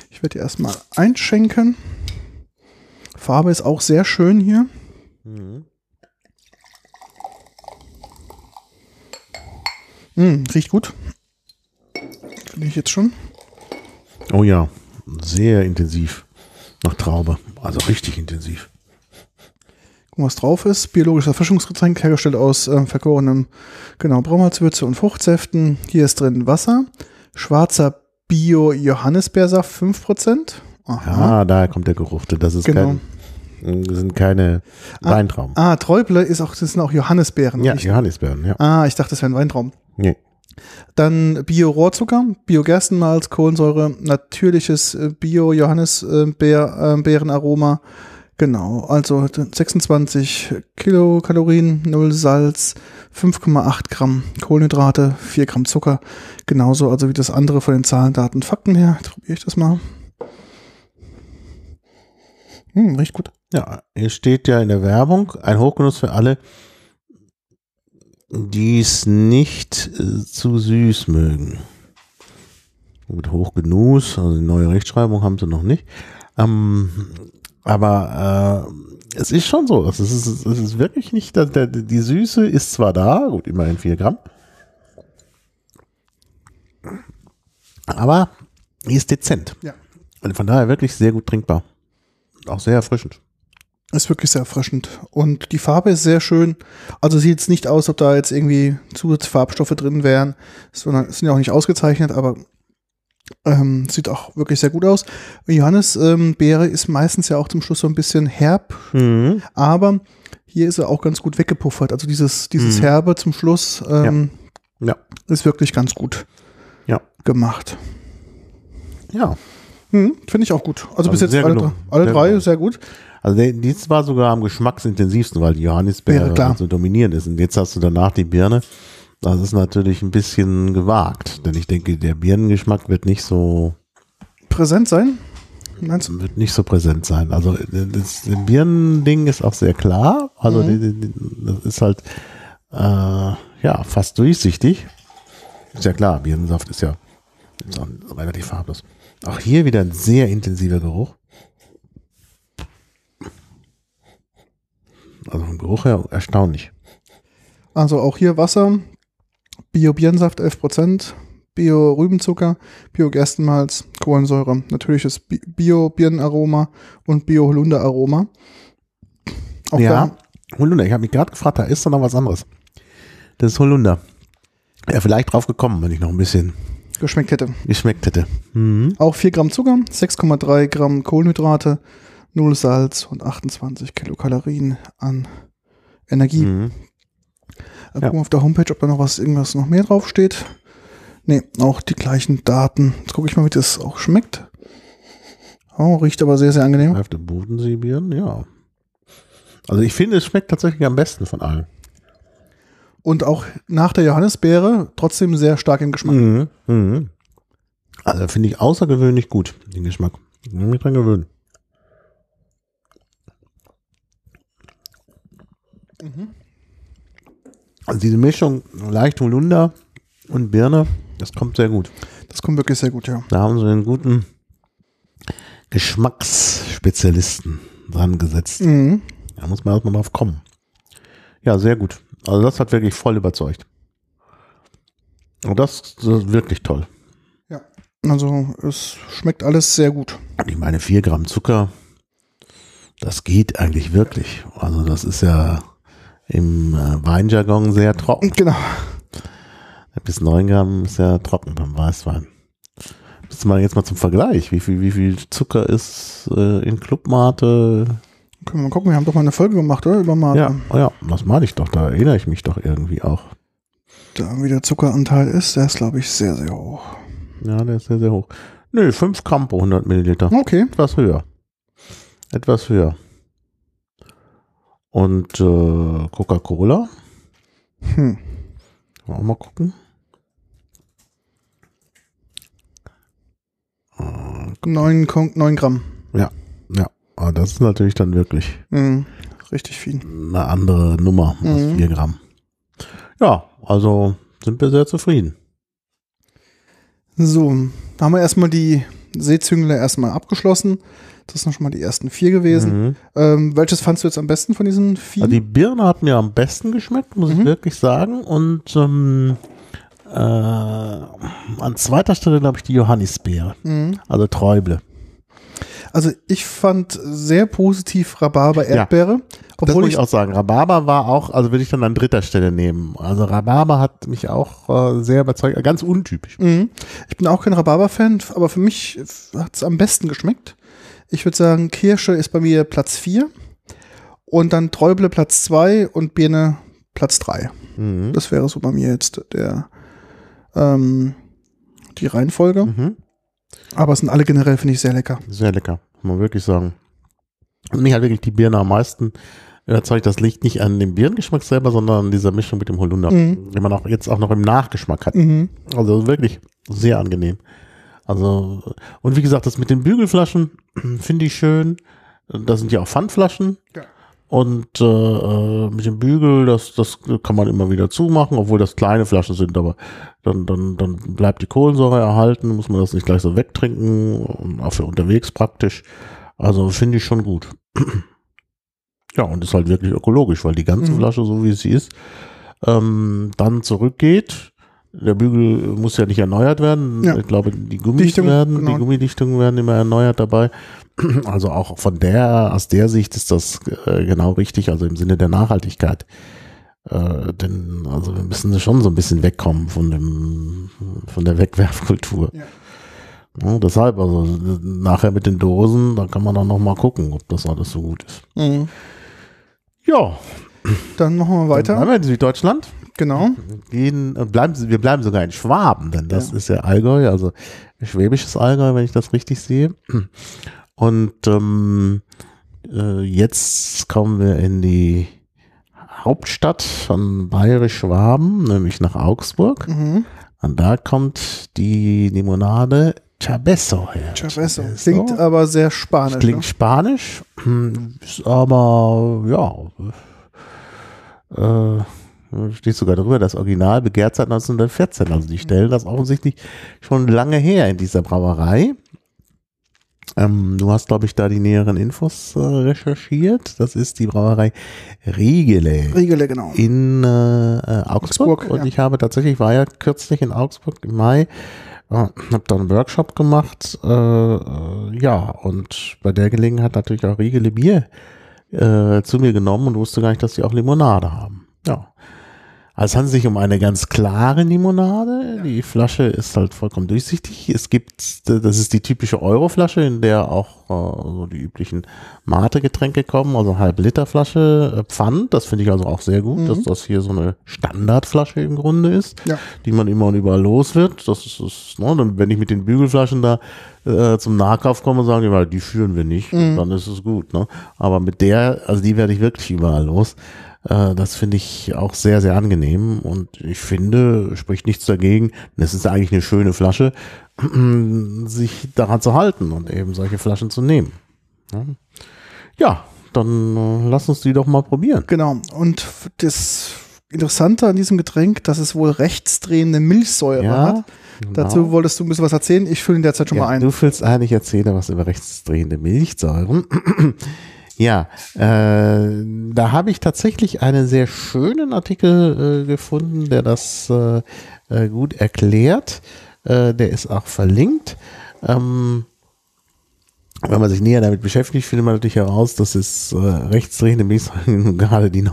Speaker 1: Ich werde die erstmal einschenken. Farbe ist auch sehr schön hier. Mm, riecht gut. Finde ich jetzt schon.
Speaker 2: Oh ja, sehr intensiv. Nach Traube. Also richtig intensiv.
Speaker 1: Gucken, was drauf ist. Biologisches Erfrischungsgetränk, hergestellt aus ähm, vergorenem, genau, Braumalzwürze und Fruchtsäften. Hier ist drin Wasser, schwarzer Bio-Johannisbeersaft 5%. Aha.
Speaker 2: Ah, daher kommt der Geruch. Das ist
Speaker 1: Genau.
Speaker 2: kein, sind keine Weintrauben.
Speaker 1: Ah, Träuble ist auch, das sind auch Johannisbeeren.
Speaker 2: ja,
Speaker 1: nicht?
Speaker 2: Johannisbeeren, ja.
Speaker 1: Ah, ich dachte, das wäre ein Weintraum.
Speaker 2: Nee.
Speaker 1: Dann Bio-Rohrzucker, Bio-Gerstenmalz, Kohlensäure, natürliches äh, Bio-Johannisbeerenaroma. Genau, also 26 Kilokalorien, 0 Salz, 5,8 Gramm Kohlenhydrate, 4 Gramm Zucker. Genauso also wie das andere von den Zahlen, Daten, Fakten her. Jetzt probiere ich das mal. Hm, riecht gut.
Speaker 2: Ja, hier steht ja in der Werbung, ein Hochgenuss für alle, die es nicht äh, zu süß mögen. Mit Hochgenuss, also die neue Rechtschreibung haben sie noch nicht. Ähm, aber äh, es ist schon so, es ist, es ist wirklich nicht, der, der, die Süße ist zwar da, gut, immerhin 4 Gramm, aber die ist dezent.
Speaker 1: Ja.
Speaker 2: Und von daher wirklich sehr gut trinkbar. Auch sehr erfrischend.
Speaker 1: Ist wirklich sehr erfrischend. Und die Farbe ist sehr schön. Also sieht es nicht aus, ob da jetzt irgendwie Zusatzfarbstoffe drin wären, sondern sind ja auch nicht ausgezeichnet, aber ähm, sieht auch wirklich sehr gut aus. Johannes ähm, Beere ist meistens ja auch zum Schluss so ein bisschen herb,
Speaker 2: Mhm.
Speaker 1: aber hier ist er auch ganz gut weggepuffert. Also dieses, dieses
Speaker 2: Mhm.
Speaker 1: Herbe zum Schluss ähm,
Speaker 2: Ja.
Speaker 1: ist wirklich ganz gut
Speaker 2: Ja.
Speaker 1: gemacht.
Speaker 2: Ja.
Speaker 1: Hm, Finde ich auch gut. Also,
Speaker 2: Also
Speaker 1: bis jetzt alle, alle drei sehr gut.
Speaker 2: Also der, dies war sogar am geschmacksintensivsten, weil die Johannisbeere
Speaker 1: Beere, klar.
Speaker 2: so dominierend ist. Und jetzt hast du danach die Birne. Das ist natürlich ein bisschen gewagt, denn ich denke, der Birnengeschmack wird nicht so
Speaker 1: Präsent sein. Meinst du?
Speaker 2: wird nicht so präsent sein. Also das Birnending ist auch sehr klar. Also
Speaker 1: Mhm.
Speaker 2: das ist halt äh, ja fast durchsichtig. Ist ja klar, Birnensaft ist ja relativ farblos. Auch hier wieder ein sehr intensiver Geruch. Also vom Geruch her erstaunlich.
Speaker 1: Also auch hier Wasser, Bio-Birnensaft 11%, Bio-Rübenzucker, Bio-Gerstenmalz, Kohlensäure, natürliches Bi- Bio-Birnenaroma und Bio-Holunder-Aroma.
Speaker 2: Ja, Holunder. Ich habe mich gerade gefragt, da ist doch noch was anderes. Das ist Holunder. Ja, vielleicht drauf gekommen, wenn ich noch ein bisschen
Speaker 1: geschmeckt hätte.
Speaker 2: geschmeckt hätte. Mhm.
Speaker 1: Auch 4 Gramm Zucker, 6,3 Gramm Kohlenhydrate, 0 Salz und 28 Kilokalorien an Energie.
Speaker 2: Mhm.
Speaker 1: Äh, Gucken wir auf der Homepage, ob da noch was, irgendwas noch mehr drauf steht. Nee, auch die gleichen Daten. Jetzt gucke ich mal, wie das auch schmeckt. Oh, riecht aber sehr, sehr angenehm.
Speaker 2: Auf dem Bodenseebieren, ja. Also ich finde, es schmeckt tatsächlich am besten von allen.
Speaker 1: Und auch nach der Johannisbeere trotzdem sehr stark im Geschmack.
Speaker 2: Mhm. Mhm. Also finde ich außergewöhnlich gut, den Geschmack. Ich muss mich dran gewöhnen. Also diese Mischung leicht Holunder und Birne, das kommt sehr gut.
Speaker 1: Das kommt wirklich sehr gut, ja.
Speaker 2: Da haben sie einen guten Geschmacksspezialisten dran gesetzt.
Speaker 1: Mhm.
Speaker 2: Da muss man erstmal drauf kommen. Ja, sehr gut. Also das hat wirklich voll überzeugt. Und das, das ist wirklich toll.
Speaker 1: Ja. Also es schmeckt alles sehr gut.
Speaker 2: Ich meine, 4 Gramm Zucker, das geht eigentlich wirklich. Also das ist ja im äh, Weinjargon sehr trocken.
Speaker 1: Genau.
Speaker 2: Bis 9 Gramm ist ja trocken beim Weißwein. Müsste man jetzt mal zum Vergleich, wie viel, wie viel Zucker ist äh, in Clubmate?
Speaker 1: Können wir mal gucken, wir haben doch mal eine Folge gemacht, oder? Über Mate.
Speaker 2: Ja, oh ja, das meine ich doch, da erinnere ich mich doch irgendwie auch.
Speaker 1: Da wie der Zuckeranteil ist, der ist, glaube ich, sehr, sehr hoch.
Speaker 2: Ja, der ist sehr, sehr hoch. Nö, 5 Gramm pro 100 Milliliter.
Speaker 1: Okay.
Speaker 2: Etwas höher. Etwas höher. Und äh, Coca-Cola.
Speaker 1: Hm.
Speaker 2: Wollen wir auch mal gucken.
Speaker 1: 9, Kon- 9 Gramm.
Speaker 2: Ja, aber das ist natürlich dann wirklich
Speaker 1: Mhm. Richtig viel.
Speaker 2: eine andere Nummer als
Speaker 1: Mhm.
Speaker 2: 4 Gramm. Ja, also sind wir sehr zufrieden.
Speaker 1: So, da haben wir erstmal die Seezüngler erstmal abgeschlossen. Das sind schon mal die ersten vier gewesen.
Speaker 2: Mhm.
Speaker 1: Ähm, welches fandst du jetzt am besten von diesen vier?
Speaker 2: Also die Birne hat mir am besten geschmeckt, muss ich
Speaker 1: Mhm.
Speaker 2: wirklich sagen. Und ähm, äh, an zweiter Stelle glaube ich die Johannisbeere,
Speaker 1: Mhm.
Speaker 2: also Träuble.
Speaker 1: Also ich fand sehr positiv Rhabarber
Speaker 2: Ja.
Speaker 1: Obwohl
Speaker 2: muss
Speaker 1: ich,
Speaker 2: ich auch sagen. Rhabarber war auch, also würde ich dann an dritter Stelle nehmen. Also Rhabarber hat mich auch äh, sehr überzeugt, ganz untypisch.
Speaker 1: Mhm. ich bin auch kein Rhabarber-Fan, aber für mich hat es am besten geschmeckt. Ich würde sagen, Kirsche ist bei mir Platz 4 und dann Träuble Platz 2 und Birne Platz 3.
Speaker 2: Mhm.
Speaker 1: Das wäre so bei mir jetzt der ähm, die Reihenfolge.
Speaker 2: Mhm.
Speaker 1: Aber es sind alle generell, finde ich, sehr lecker.
Speaker 2: Sehr lecker, muss man wirklich sagen. Und mich hat wirklich die Birne am meisten überzeugt. Das liegt nicht an dem Birnengeschmack selber, sondern an dieser Mischung mit dem Holunder,
Speaker 1: Mhm.
Speaker 2: den man auch jetzt auch noch im Nachgeschmack hat.
Speaker 1: Mhm.
Speaker 2: Also wirklich sehr angenehm. Also, und wie gesagt, das mit den Bügelflaschen finde ich schön. Da sind ja auch Pfandflaschen.
Speaker 1: Ja.
Speaker 2: Und äh, äh, mit dem Bügel, das, das kann man immer wieder zumachen, obwohl das kleine Flaschen sind, aber dann, dann, dann bleibt die Kohlensäure erhalten, muss man das nicht gleich so wegtrinken, auch für unterwegs praktisch. Also finde ich schon gut. ja, und ist halt wirklich ökologisch, weil die ganze
Speaker 1: Mhm.
Speaker 2: Flasche, so wie sie ist, ähm, dann zurückgeht. Der Bügel muss ja nicht erneuert werden.
Speaker 1: Ja.
Speaker 2: Ich glaube, die Gummis
Speaker 1: Dichtung,
Speaker 2: werden,
Speaker 1: genau.
Speaker 2: die Gummidichtungen werden immer erneuert dabei. Also auch von der, aus der Sicht ist das äh, genau richtig, also im Sinne der Nachhaltigkeit. Äh, denn, also wir müssen schon so ein bisschen wegkommen von dem, von der Wegwerfkultur.
Speaker 1: Ja.
Speaker 2: Ja, deshalb, also nachher mit den Dosen, da kann man dann nochmal gucken, ob das alles so gut ist.
Speaker 1: Mhm.
Speaker 2: Ja,
Speaker 1: Dann machen wir
Speaker 2: dann
Speaker 1: weiter.
Speaker 2: bleiben wir in Süddeutschland.
Speaker 1: Genau.
Speaker 2: Gehen und bleiben, wir bleiben sogar in Schwaben, denn das
Speaker 1: Ja.
Speaker 2: ist ja Allgäu, also schwäbisches Allgäu, wenn ich das richtig sehe. Und ähm, äh, jetzt kommen wir in die Hauptstadt von Bayerisch-Schwaben, nämlich nach Augsburg.
Speaker 1: Mhm.
Speaker 2: Und da kommt die Limonade Chabesso her.
Speaker 1: Chavesso. Klingt aber sehr spanisch.
Speaker 2: Klingt
Speaker 1: ne?
Speaker 2: spanisch, ist aber ja, äh, steht sogar drüber, das Original begehrt seit 1914. Also die stellen das offensichtlich schon lange her in dieser Brauerei. Ähm, du hast, glaube ich, da die näheren Infos äh, recherchiert. Das ist die Brauerei Riegele
Speaker 1: Riegele, genau.
Speaker 2: in äh, äh, Augsburg.
Speaker 1: Augsburg,
Speaker 2: und
Speaker 1: ja.
Speaker 2: ich habe tatsächlich, war ja kürzlich in Augsburg im Mai, äh, habe da einen Workshop gemacht. Äh, äh, ja, und bei der Gelegenheit natürlich auch Riegele Bier zu mir genommen und wusste gar nicht, dass die auch Limonade haben. Ja. Also es handelt sich um eine ganz klare Limonade. Die Flasche ist halt vollkommen durchsichtig. Es gibt, das ist die typische Euroflasche, in der auch äh, so die üblichen Mate-Getränke kommen, also halb Liter Flasche äh, Pfand. Das finde ich also auch sehr gut,
Speaker 1: Mhm.
Speaker 2: dass das hier so eine Standardflasche im Grunde ist,
Speaker 1: Ja.
Speaker 2: die man immer und überall los wird. Das ist, ist ne, wenn ich mit den Bügelflaschen da äh, zum Nahkauf komme, sagen die, mal, die führen wir nicht,
Speaker 1: Mhm.
Speaker 2: dann ist es gut. Ne? Aber mit der, also die werde ich wirklich überall los. Äh, das finde ich auch sehr, sehr angenehm und ich finde, spricht nichts dagegen. Es ist eigentlich eine schöne Flasche, sich daran zu halten und eben solche Flaschen zu nehmen. Ja, ja dann äh, lass uns die doch mal probieren.
Speaker 1: Genau. Und das Interessante an diesem Getränk, dass es wohl rechtsdrehende Milchsäure hat. Dazu
Speaker 2: genau.
Speaker 1: wolltest du ein bisschen was erzählen. Ich fülle in der Zeit schon
Speaker 2: ja,
Speaker 1: mal ein.
Speaker 2: Du willst eigentlich erzählen was über rechtsdrehende Milchsäuren. Ja, äh, da habe ich tatsächlich einen sehr schönen Artikel äh, gefunden, der das äh, äh, gut erklärt. Äh, der ist auch verlinkt. Ähm, wenn man sich näher damit beschäftigt, findet man natürlich heraus, dass es äh, rechtsdrehende Milchsäuren gerade die,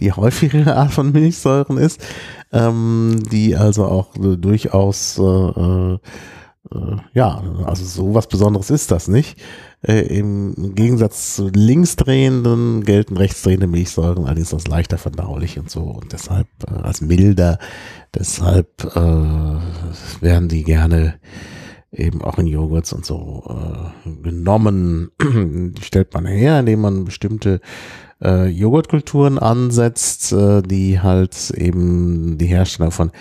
Speaker 2: die häufigere Art von Milchsäuren ist, ähm, die also auch äh, durchaus, äh, äh, äh, ja, also so was Besonderes ist das nicht. Äh, Im Gegensatz zu linksdrehenden gelten rechtsdrehende Milchsäuren allerdings als leichter verdaulich und so und deshalb äh, als milder. Deshalb äh, werden die gerne eben auch in Joghurts und so äh, genommen. Die stellt man her, indem man bestimmte äh, Joghurtkulturen ansetzt, äh, die halt eben die Hersteller von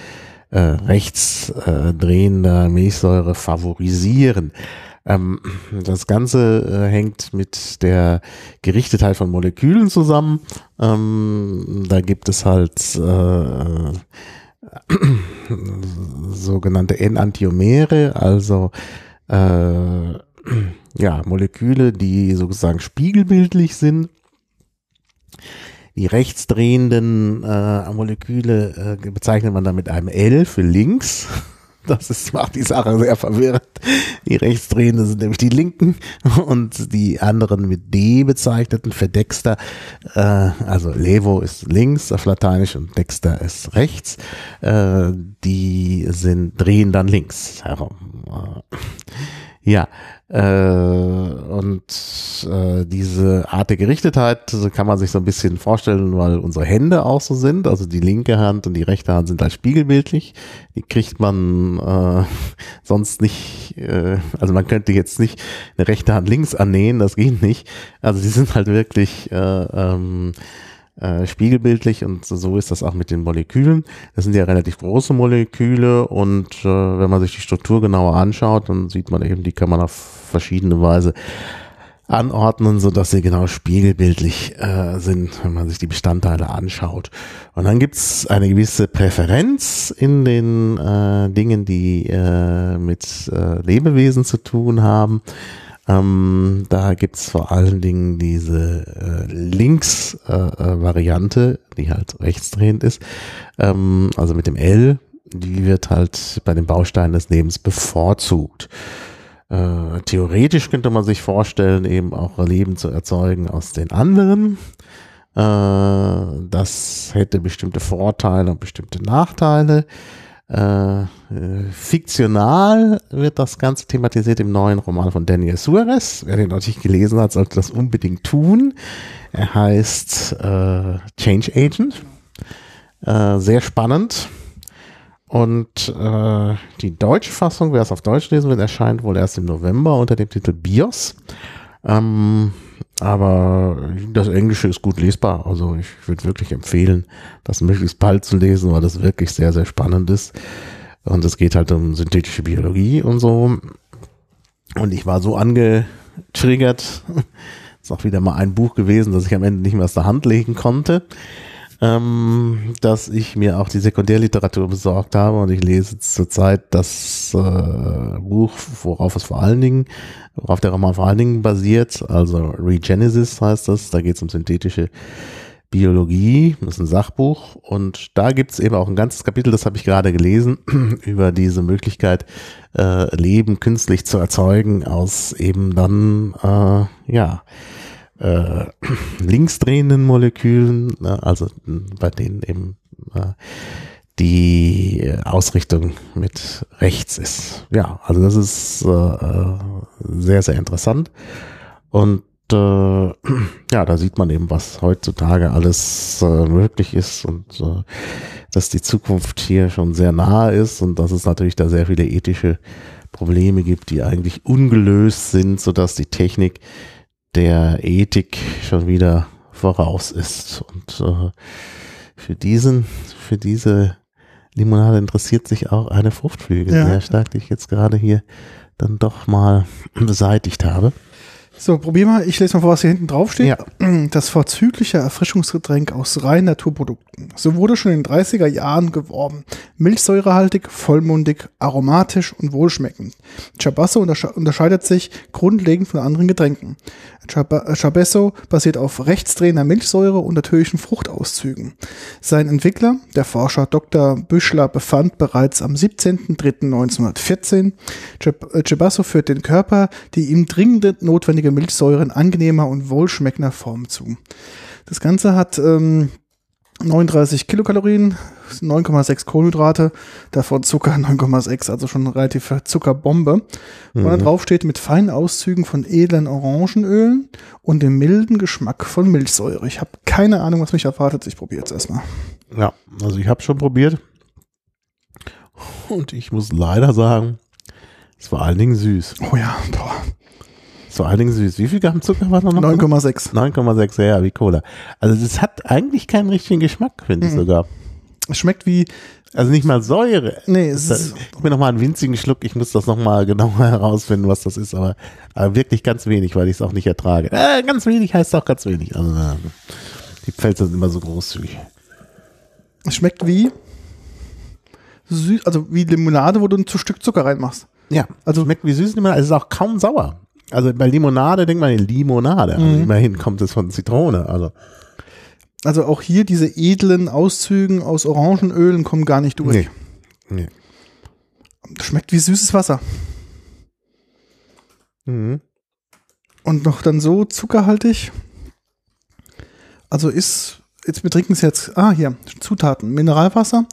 Speaker 2: äh, rechts äh, Milchsäure favorisieren. Ähm, das Ganze äh, hängt mit der Gerichtetheit von Molekülen zusammen. Ähm, da gibt es halt äh, sogenannte Enantiomere, also äh, ja, Moleküle, die sozusagen spiegelbildlich sind. Die rechtsdrehenden äh, Moleküle äh, bezeichnet man dann mit einem L für links. Das ist, macht die Sache sehr verwirrend. Die rechtsdrehenden sind nämlich die linken und die anderen mit D bezeichneten für Dexter. Äh, also Levo ist links auf Lateinisch und Dexter ist rechts. Äh, die sind drehen dann links herum. Äh, ja, und äh, diese Art der Gerichtetheit kann man sich so ein bisschen vorstellen, weil unsere Hände auch so sind. Also die linke Hand und die rechte Hand sind halt spiegelbildlich. Die kriegt man äh, sonst nicht, äh, also man könnte jetzt nicht eine rechte Hand links annähen, das geht nicht. Also die sind halt wirklich äh, ähm, äh, spiegelbildlich und so- so ist das auch mit den Molekülen. Das sind ja relativ große Moleküle und äh, wenn man sich die Struktur genauer anschaut, dann sieht man eben, die kann man auf verschiedene Weise anordnen, so dass sie genau spiegelbildlich äh, sind, wenn man sich die Bestandteile anschaut. Und dann gibt's eine gewisse Präferenz in den äh, Dingen, die äh, mit äh, Lebewesen zu tun haben. Ähm, da gibt's vor allen Dingen diese äh, Links-Variante, äh, die halt rechtsdrehend ist, ähm, also mit dem L, die wird halt bei den Bausteinen des Lebens bevorzugt. Äh, theoretisch könnte man sich vorstellen, eben auch Leben zu erzeugen aus den anderen. Äh, das hätte bestimmte Vorteile und bestimmte Nachteile. Äh, fiktional wird das Ganze thematisiert im neuen Roman von Daniel Suarez. Wer den noch nicht gelesen hat, sollte das unbedingt tun. Er heißt äh, Change Agent. Äh, sehr spannend. Und äh, die deutsche Fassung, wer es auf Deutsch lesen will, erscheint wohl erst im November unter dem Titel BIOS. Ähm, aber das Englische ist gut lesbar. Also ich würde wirklich empfehlen, das möglichst bald zu lesen, weil das wirklich sehr, sehr spannend ist. Und es geht halt um synthetische Biologie und so. Und ich war so angetriggert. ist auch wieder mal ein Buch gewesen, das ich am Ende nicht mehr aus der Hand legen konnte ähm, dass ich mir auch die Sekundärliteratur besorgt habe und ich lese zurzeit das äh, Buch, worauf es vor allen Dingen, worauf der Roman vor allen Dingen basiert, also Regenesis heißt das, da geht es um synthetische Biologie, das ist ein Sachbuch. Und da gibt es eben auch ein ganzes Kapitel, das habe ich gerade gelesen, über diese Möglichkeit, äh, Leben künstlich zu erzeugen aus eben dann, äh, ja, äh, linksdrehenden Molekülen, ne, also bei denen eben äh, die Ausrichtung mit rechts ist. Ja, also das ist äh, äh sehr, sehr interessant. Und äh, ja, da sieht man eben, was heutzutage alles äh, möglich ist und äh, dass die Zukunft hier schon sehr nahe ist und dass es natürlich da sehr viele ethische Probleme gibt, die eigentlich ungelöst sind, sodass die Technik der Ethik schon wieder voraus ist. Und äh, für diesen, für diese Limonade interessiert sich auch eine Fruchtflügel ja. sehr stark, die ich jetzt gerade hier dann doch mal beseitigt habe.
Speaker 1: So, probier mal. Ich lese mal vor, was hier hinten drauf steht. Ja. Das vorzügliche Erfrischungsgetränk aus reinen Naturprodukten. So wurde schon in den 30er Jahren geworben. Milchsäurehaltig, vollmundig, aromatisch und wohlschmeckend. Chabasso unterscheidet sich grundlegend von anderen Getränken. Chabesso basiert auf rechtsdrehender Milchsäure und natürlichen Fruchtauszügen. Sein Entwickler, der Forscher Dr. Büschler, befand bereits am 17.03.1914, Chabasso führt den Körper die ihm dringend notwendige Milchsäure in angenehmer und wohlschmeckender Form zu. Das Ganze hat ähm, 39 Kilokalorien, 9,6 Kohlenhydrate, davon Zucker 9,6, also schon eine relative Zuckerbombe. Mhm. Wo da drauf steht mit feinen Auszügen von edlen Orangenölen und dem milden Geschmack von Milchsäure. Ich habe keine Ahnung, was mich erwartet. Ich probiere jetzt erstmal.
Speaker 2: Ja, also ich habe schon probiert. Und ich muss leider sagen, es war allen Dingen süß.
Speaker 1: Oh ja, boah.
Speaker 2: Vor allen Dingen süß. Wie viel Gramm Zucker war da noch?
Speaker 1: 9,6.
Speaker 2: 9,6, ja, wie Cola. Also das hat eigentlich keinen richtigen Geschmack, finde ich mhm. sogar.
Speaker 1: Es schmeckt wie.
Speaker 2: Also nicht mal Säure.
Speaker 1: Nee, es ist.
Speaker 2: Ich mir noch mal einen winzigen Schluck. Ich muss das noch mal genauer herausfinden, was das ist. Aber, aber wirklich ganz wenig, weil ich es auch nicht ertrage. Äh, ganz wenig heißt auch ganz wenig. Also die Pfälzer sind immer so großzügig.
Speaker 1: Es schmeckt wie süß, also wie Limonade, wo du ein Stück Zucker reinmachst.
Speaker 2: Ja, also schmeckt wie süß Limonade. Es ist auch kaum sauer. Also bei Limonade denkt man Limonade. Also mhm. immerhin kommt es von Zitrone. Also.
Speaker 1: also auch hier diese edlen Auszügen aus Orangenölen kommen gar nicht durch. Nee. nee. Schmeckt wie süßes Wasser. Mhm. Und noch dann so zuckerhaltig. Also ist jetzt, wir trinken es jetzt, ah, hier, Zutaten, Mineralwasser,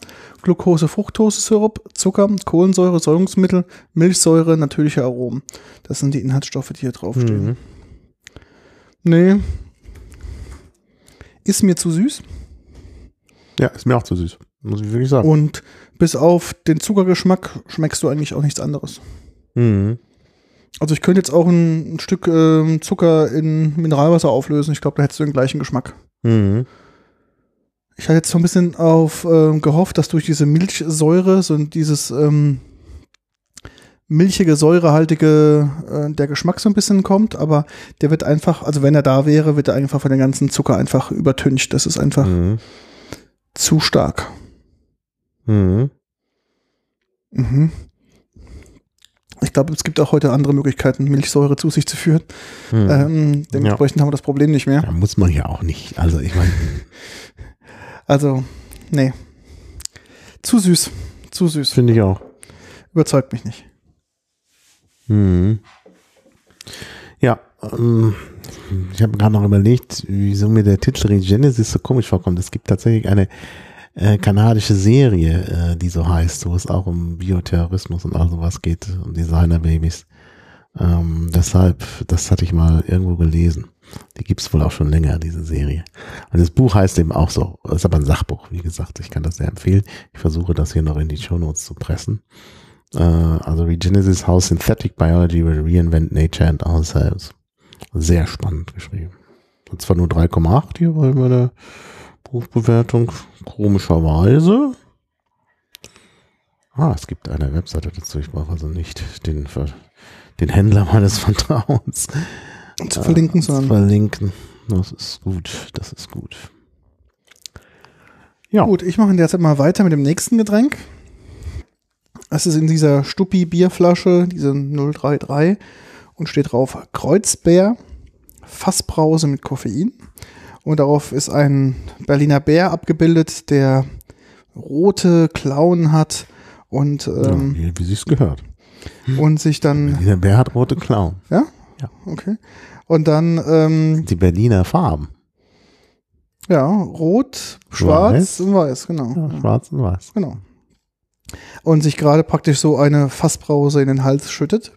Speaker 1: Glucose, Fructose-Sirup, Zucker, Kohlensäure, Säurungsmittel, Milchsäure, natürliche Aromen. Das sind die Inhaltsstoffe, die hier draufstehen. Mhm. Nee. Ist mir zu süß.
Speaker 2: Ja, ist mir auch zu süß. Muss ich wirklich sagen.
Speaker 1: Und bis auf den Zuckergeschmack schmeckst du eigentlich auch nichts anderes. Mhm. Also ich könnte jetzt auch ein, ein Stück äh, Zucker in Mineralwasser auflösen. Ich glaube, da hättest du den gleichen Geschmack. Mhm. Ich hatte jetzt so ein bisschen auf äh, gehofft, dass durch diese Milchsäure so dieses ähm, milchige, säurehaltige, äh, der Geschmack so ein bisschen kommt, aber der wird einfach, also wenn er da wäre, wird er einfach von dem ganzen Zucker einfach übertüncht. Das ist einfach
Speaker 2: Mhm.
Speaker 1: zu stark.
Speaker 2: Mhm.
Speaker 1: Mhm. Ich glaube, es gibt auch heute andere Möglichkeiten, Milchsäure zu sich zu führen.
Speaker 2: Mhm.
Speaker 1: Ähm, dementsprechend haben wir das Problem nicht mehr.
Speaker 2: Ja, muss man ja auch nicht. Also ich meine,
Speaker 1: Also, nee. Zu süß. Zu süß.
Speaker 2: finde ich auch.
Speaker 1: Überzeugt mich nicht.
Speaker 2: Mhm. Ja, ähm, ich habe gerade noch überlegt, wieso mir der Titel Regenesis so komisch vorkommt. Es gibt tatsächlich eine äh, kanadische Serie, äh, die so heißt, wo es auch um Bioterrorismus und all sowas geht, um Designerbabys. Ähm, deshalb, das hatte ich mal irgendwo gelesen. Die gibt's wohl auch schon länger, diese Serie. Und das Buch heißt eben auch so, ist aber ein Sachbuch, wie gesagt, ich kann das sehr empfehlen. Ich versuche das hier noch in die Shownotes zu pressen. Äh, also Regenesis How Synthetic Biology will Reinvent Nature and Ourselves. Sehr spannend geschrieben. Und zwar nur 3,8 hier bei meiner Buchbewertung. Komischerweise. Ah, es gibt eine Webseite dazu. Ich brauche also nicht den, den Händler meines Vertrauens
Speaker 1: Zu verlinken,
Speaker 2: zu
Speaker 1: sondern
Speaker 2: verlinken. Das ist gut. Das ist gut. Ja.
Speaker 1: Gut, ich mache in der Zeit mal weiter mit dem nächsten Getränk. Es ist in dieser Stuppi-Bierflasche, diese 033, und steht drauf Kreuzbär, Fassbrause mit Koffein. Und darauf ist ein Berliner Bär abgebildet, der rote Klauen hat und, ähm,
Speaker 2: ja, wie, wie sich's gehört.
Speaker 1: und sich dann,
Speaker 2: Dieser Bär hat rote Klauen.
Speaker 1: ja?
Speaker 2: Ja.
Speaker 1: Okay. Und dann, ähm,
Speaker 2: Die Berliner Farben.
Speaker 1: ja, rot, schwarz
Speaker 2: Weiß.
Speaker 1: und weiß, genau.
Speaker 2: Ja, schwarz und weiß.
Speaker 1: Genau. Und sich gerade praktisch so eine Fassbrause in den Hals schüttet.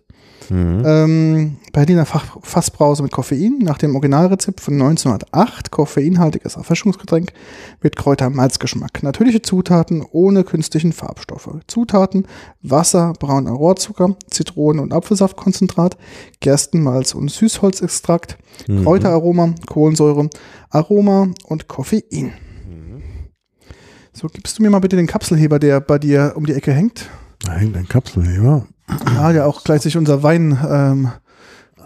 Speaker 2: Mhm.
Speaker 1: Ähm, Berliner Fach Fassbrause mit Koffein nach dem Originalrezept von 1908. Koffeinhaltiges Erfrischungsgetränk mit Kräuter-Malzgeschmack. Natürliche Zutaten ohne künstlichen Farbstoffe. Zutaten: Wasser, brauner Rohrzucker, Zitronen- und Apfelsaftkonzentrat, Gerstenmalz und Süßholzextrakt,
Speaker 2: Mhm.
Speaker 1: Kräuteraroma, Kohlensäure, Aroma und Koffein. So, gibst du mir mal bitte den Kapselheber, der bei dir um die Ecke hängt?
Speaker 2: Da hängt ein Kapselheber.
Speaker 1: Ja, der auch gleichzeitig unser Wein ähm,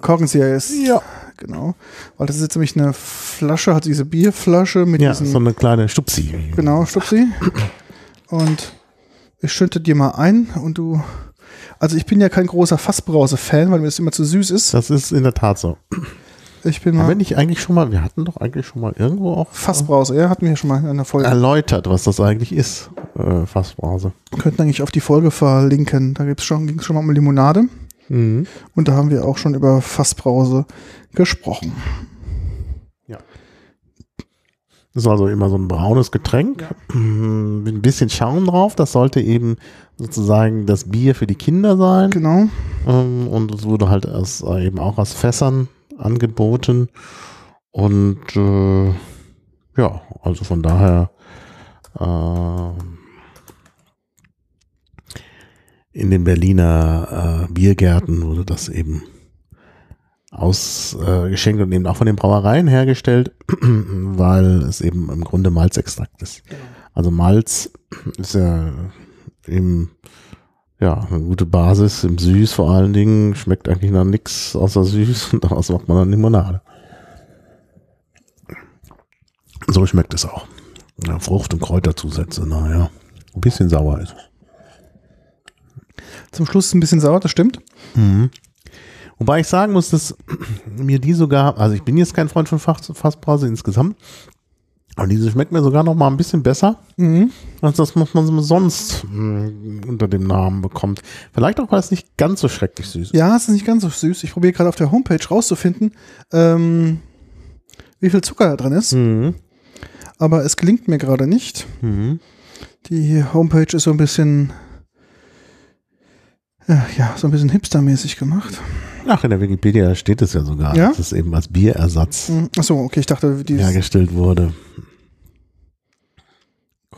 Speaker 1: Korkenzieher ist.
Speaker 2: Ja.
Speaker 1: Genau. Weil das ist jetzt nämlich eine Flasche, hat diese Bierflasche mit
Speaker 2: Ja,
Speaker 1: diesem,
Speaker 2: so eine kleine Stupsi.
Speaker 1: genau, Stupsi. Und ich schütte dir mal ein und du, also ich bin ja kein großer Fassbrause-Fan, weil mir das immer zu süß ist.
Speaker 2: Das ist in der Tat so.
Speaker 1: Ich bin
Speaker 2: Haben wir
Speaker 1: mal
Speaker 2: nicht eigentlich schon mal, wir hatten doch eigentlich schon mal irgendwo auch
Speaker 1: Fassbrause, ja, hatten wir ja schon mal in einer Folge.
Speaker 2: erläutert, was das eigentlich ist, äh, Fassbrause.
Speaker 1: Wir könnten eigentlich auf die Folge verlinken. Da gibt's schon, ging es schon mal um Limonade.
Speaker 2: Mhm.
Speaker 1: Und da haben wir auch schon über Fassbrause gesprochen.
Speaker 2: Das ist also immer so ein braunes Getränk mm, mit ein bisschen Schaum drauf. Das sollte eben sozusagen das Bier für die Kinder sein.
Speaker 1: Genau.
Speaker 2: Ähm, und es wurde halt aus, äh, eben auch aus Fässern angeboten. Und äh, ja, also von daher äh, in den Berliner äh, Biergärten wurde das eben ausgeschenkt und eben auch von den Brauereien hergestellt, weil es eben im Grunde Malzextrakt ist. Also Malz ist ja eben ja, eine gute Basis im Süß vor allen Dingen. Schmeckt eigentlich nach nichts außer süß und daraus macht man dann Limonade. So schmeckt es auch. Ja, Frucht- und Kräuterzusätze, naja. Ein bisschen sauer ist es.
Speaker 1: Zum Schluss ist ein bisschen sauer, das stimmt.
Speaker 2: Mhm. Wobei ich sagen muss, dass mir die sogar, also ich bin jetzt kein Freund von Fass- Fassbrause insgesamt, aber diese schmeckt mir sogar noch mal ein bisschen besser,
Speaker 1: Mhm.
Speaker 2: als das, was man sonst mh, unter dem Namen bekommt. Vielleicht auch, weil es nicht ganz so schrecklich süß ist.
Speaker 1: Ja, es ist nicht ganz so süß. Ich probiere gerade auf der Homepage rauszufinden, ähm, wie viel Zucker da drin ist.
Speaker 2: Mhm.
Speaker 1: Aber es gelingt mir gerade nicht.
Speaker 2: Mhm.
Speaker 1: Die Homepage ist so ein bisschen, ja, ja so ein bisschen hipstermäßig gemacht.
Speaker 2: Ach, in der Wikipedia steht es ja sogar,
Speaker 1: Ja?
Speaker 2: dass es eben als Bierersatz
Speaker 1: Mhm. Achso, okay, ich dachte, die
Speaker 2: hergestellt wurde.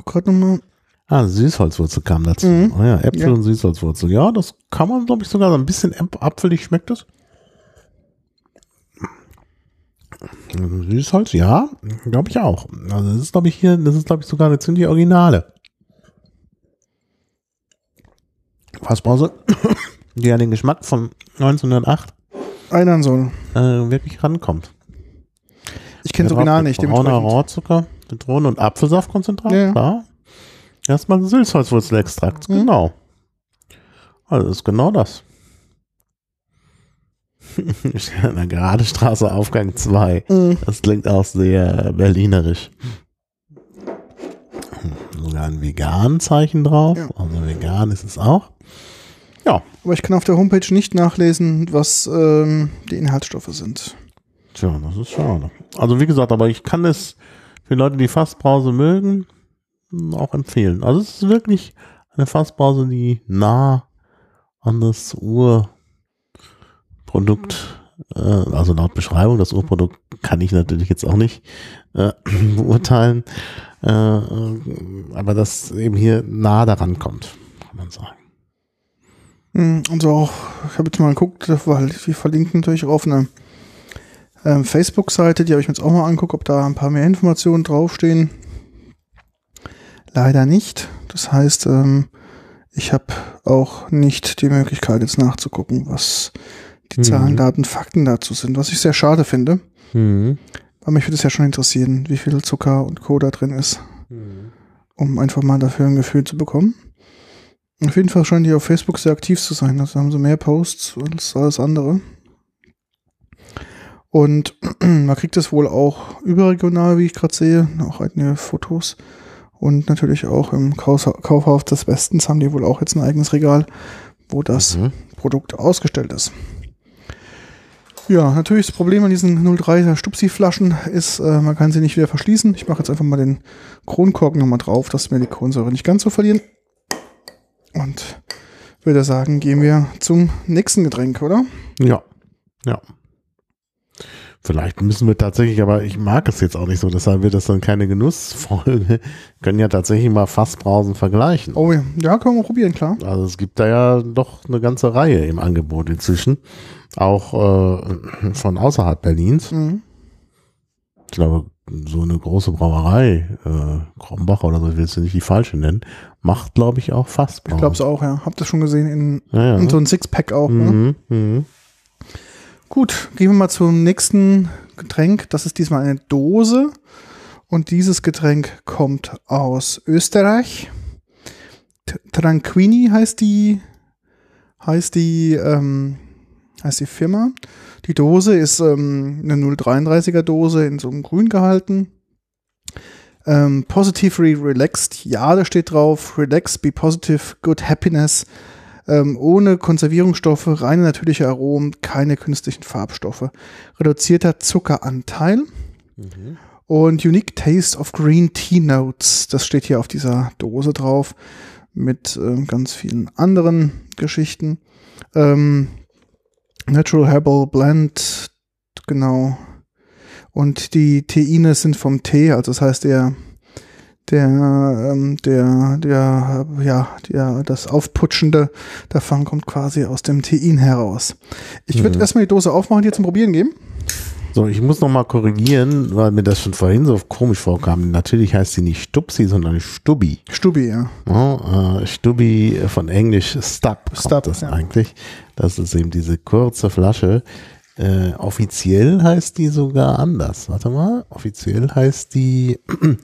Speaker 1: Guck gerade nochmal.
Speaker 2: Ah, Süßholzwurzel kam dazu.
Speaker 1: Mhm.
Speaker 2: Oh ja, Äpfel
Speaker 1: Ja.
Speaker 2: und Süßholzwurzel. Ja, das kann man, glaube ich, sogar so ein bisschen apfelig schmeckt es. Süßholz, ja, glaube ich auch. Also das ist, glaube ich, hier, das ist, glaube ich, sogar eine ziemlich originale. Fassbrause. die an den Geschmack von 1908
Speaker 1: Erinnern soll.
Speaker 2: äh, wirklich rankommt.
Speaker 1: Ich kenne
Speaker 2: Ja,
Speaker 1: Original nicht.
Speaker 2: Brauner. Rohrzucker, Zitrone und Apfelsaftkonzentrat,
Speaker 1: Ja.
Speaker 2: klar. Erstmal Sülzholzwurzelextrakt,
Speaker 1: Mhm.
Speaker 2: genau. Also das ist genau das. An der Gerade Straße, Aufgang 2.
Speaker 1: Mhm.
Speaker 2: Das klingt auch sehr berlinerisch. Sogar ein vegan Zeichen drauf.
Speaker 1: Ja.
Speaker 2: Also vegan ist es auch.
Speaker 1: Aber ich kann auf der Homepage nicht nachlesen, was ähm, die Inhaltsstoffe sind.
Speaker 2: Tja, das ist schade. Also wie gesagt, aber ich kann es für Leute, die Fassbrause mögen, auch empfehlen. Also es ist wirklich eine Fassbrause, die nah an das Urprodukt, äh, also laut Beschreibung, das Urprodukt kann ich natürlich jetzt auch nicht äh, beurteilen, äh, aber das eben hier nah daran kommt, kann man sagen.
Speaker 1: Und so auch, ich habe jetzt mal geguckt, weil wir verlinken natürlich auf eine ähm, Facebook-Seite, die habe ich mir jetzt auch mal angeguckt, ob da ein paar mehr Informationen draufstehen. Leider nicht. Das heißt, ähm, ich habe auch nicht die Möglichkeit, jetzt nachzugucken, was die
Speaker 2: Mhm.
Speaker 1: Zahlen, Daten, Fakten dazu sind, was ich sehr schade finde.
Speaker 2: Mhm.
Speaker 1: Aber mich würde es ja schon interessieren, wie viel Zucker und Co. da drin ist, um einfach mal dafür ein Gefühl zu bekommen. Auf jeden Fall scheinen die auf Facebook sehr aktiv zu sein. Also haben sie mehr Posts als alles andere. Und man kriegt es wohl auch überregional, wie ich gerade sehe, auch einige Fotos. Und natürlich auch im Kaufha- Kaufhaus des Westens haben die wohl auch jetzt ein eigenes Regal, wo das
Speaker 2: Mhm.
Speaker 1: Produkt ausgestellt ist. Ja, natürlich das Problem an diesen 03er Stupsi-Flaschen ist, äh, man kann sie nicht wieder verschließen. Ich mache jetzt einfach mal den Kronkorken nochmal drauf, dass wir die Kohlensäure nicht ganz so verlieren. Und würde sagen, gehen wir zum nächsten Getränk, oder?
Speaker 2: Ja, ja. Vielleicht müssen wir tatsächlich, aber ich mag es jetzt auch nicht so, deshalb wird das dann keine Genussfolge. Können ja tatsächlich mal Fassbrausen vergleichen.
Speaker 1: Oh ja, ja können wir probieren, klar.
Speaker 2: Also es gibt da ja doch eine ganze Reihe im Angebot inzwischen, auch äh, von außerhalb Berlins.
Speaker 1: Mhm.
Speaker 2: Ich glaube, so eine große Brauerei, äh, Krombach oder so, ich will es nicht die falsche nennen, macht, glaube ich, auch
Speaker 1: Ich
Speaker 2: Fassbrausen.
Speaker 1: glaube es auch, ja. Habt ihr schon gesehen in,
Speaker 2: Ja, ja.
Speaker 1: in so ein Sixpack auch. Ne?
Speaker 2: Mhm, mhm.
Speaker 1: Gut, gehen wir mal zum nächsten Getränk. Das ist diesmal eine Dose. Und dieses Getränk kommt aus Österreich. Tranquini heißt die, heißt die, ähm, heißt die Firma. Die Dose ist ähm, eine 033er Dose in so einem Grün gehalten. Ähm, positively relaxed, ja, da steht drauf. Relax, be positive, good happiness. Ähm, ohne Konservierungsstoffe, reine natürliche Aromen, keine künstlichen Farbstoffe. Reduzierter Zuckeranteil
Speaker 2: Mhm.
Speaker 1: und Unique Taste of Green Tea Notes. Das steht hier auf dieser Dose drauf mit ähm, ganz vielen anderen Geschichten. Ähm, Natural Herbal Blend, genau. Und die Teine sind vom Tee, also das heißt der der, ähm, der, der, ja, der, das Aufputschende davon kommt quasi aus dem Tein heraus. Ich würde
Speaker 2: Mhm.
Speaker 1: erstmal die Dose aufmachen, die zum Probieren geben.
Speaker 2: So, ich muss noch mal korrigieren, weil mir das schon vorhin so komisch vorkam. Natürlich heißt sie nicht Stupsi, sondern Stubbi.
Speaker 1: Stubi, ja.
Speaker 2: Ja, äh, Stubbi von Englisch Stub,
Speaker 1: Stub,
Speaker 2: das
Speaker 1: ja.
Speaker 2: eigentlich. Das ist eben diese kurze Flasche. Äh, offiziell heißt die sogar anders. Warte mal, offiziell heißt die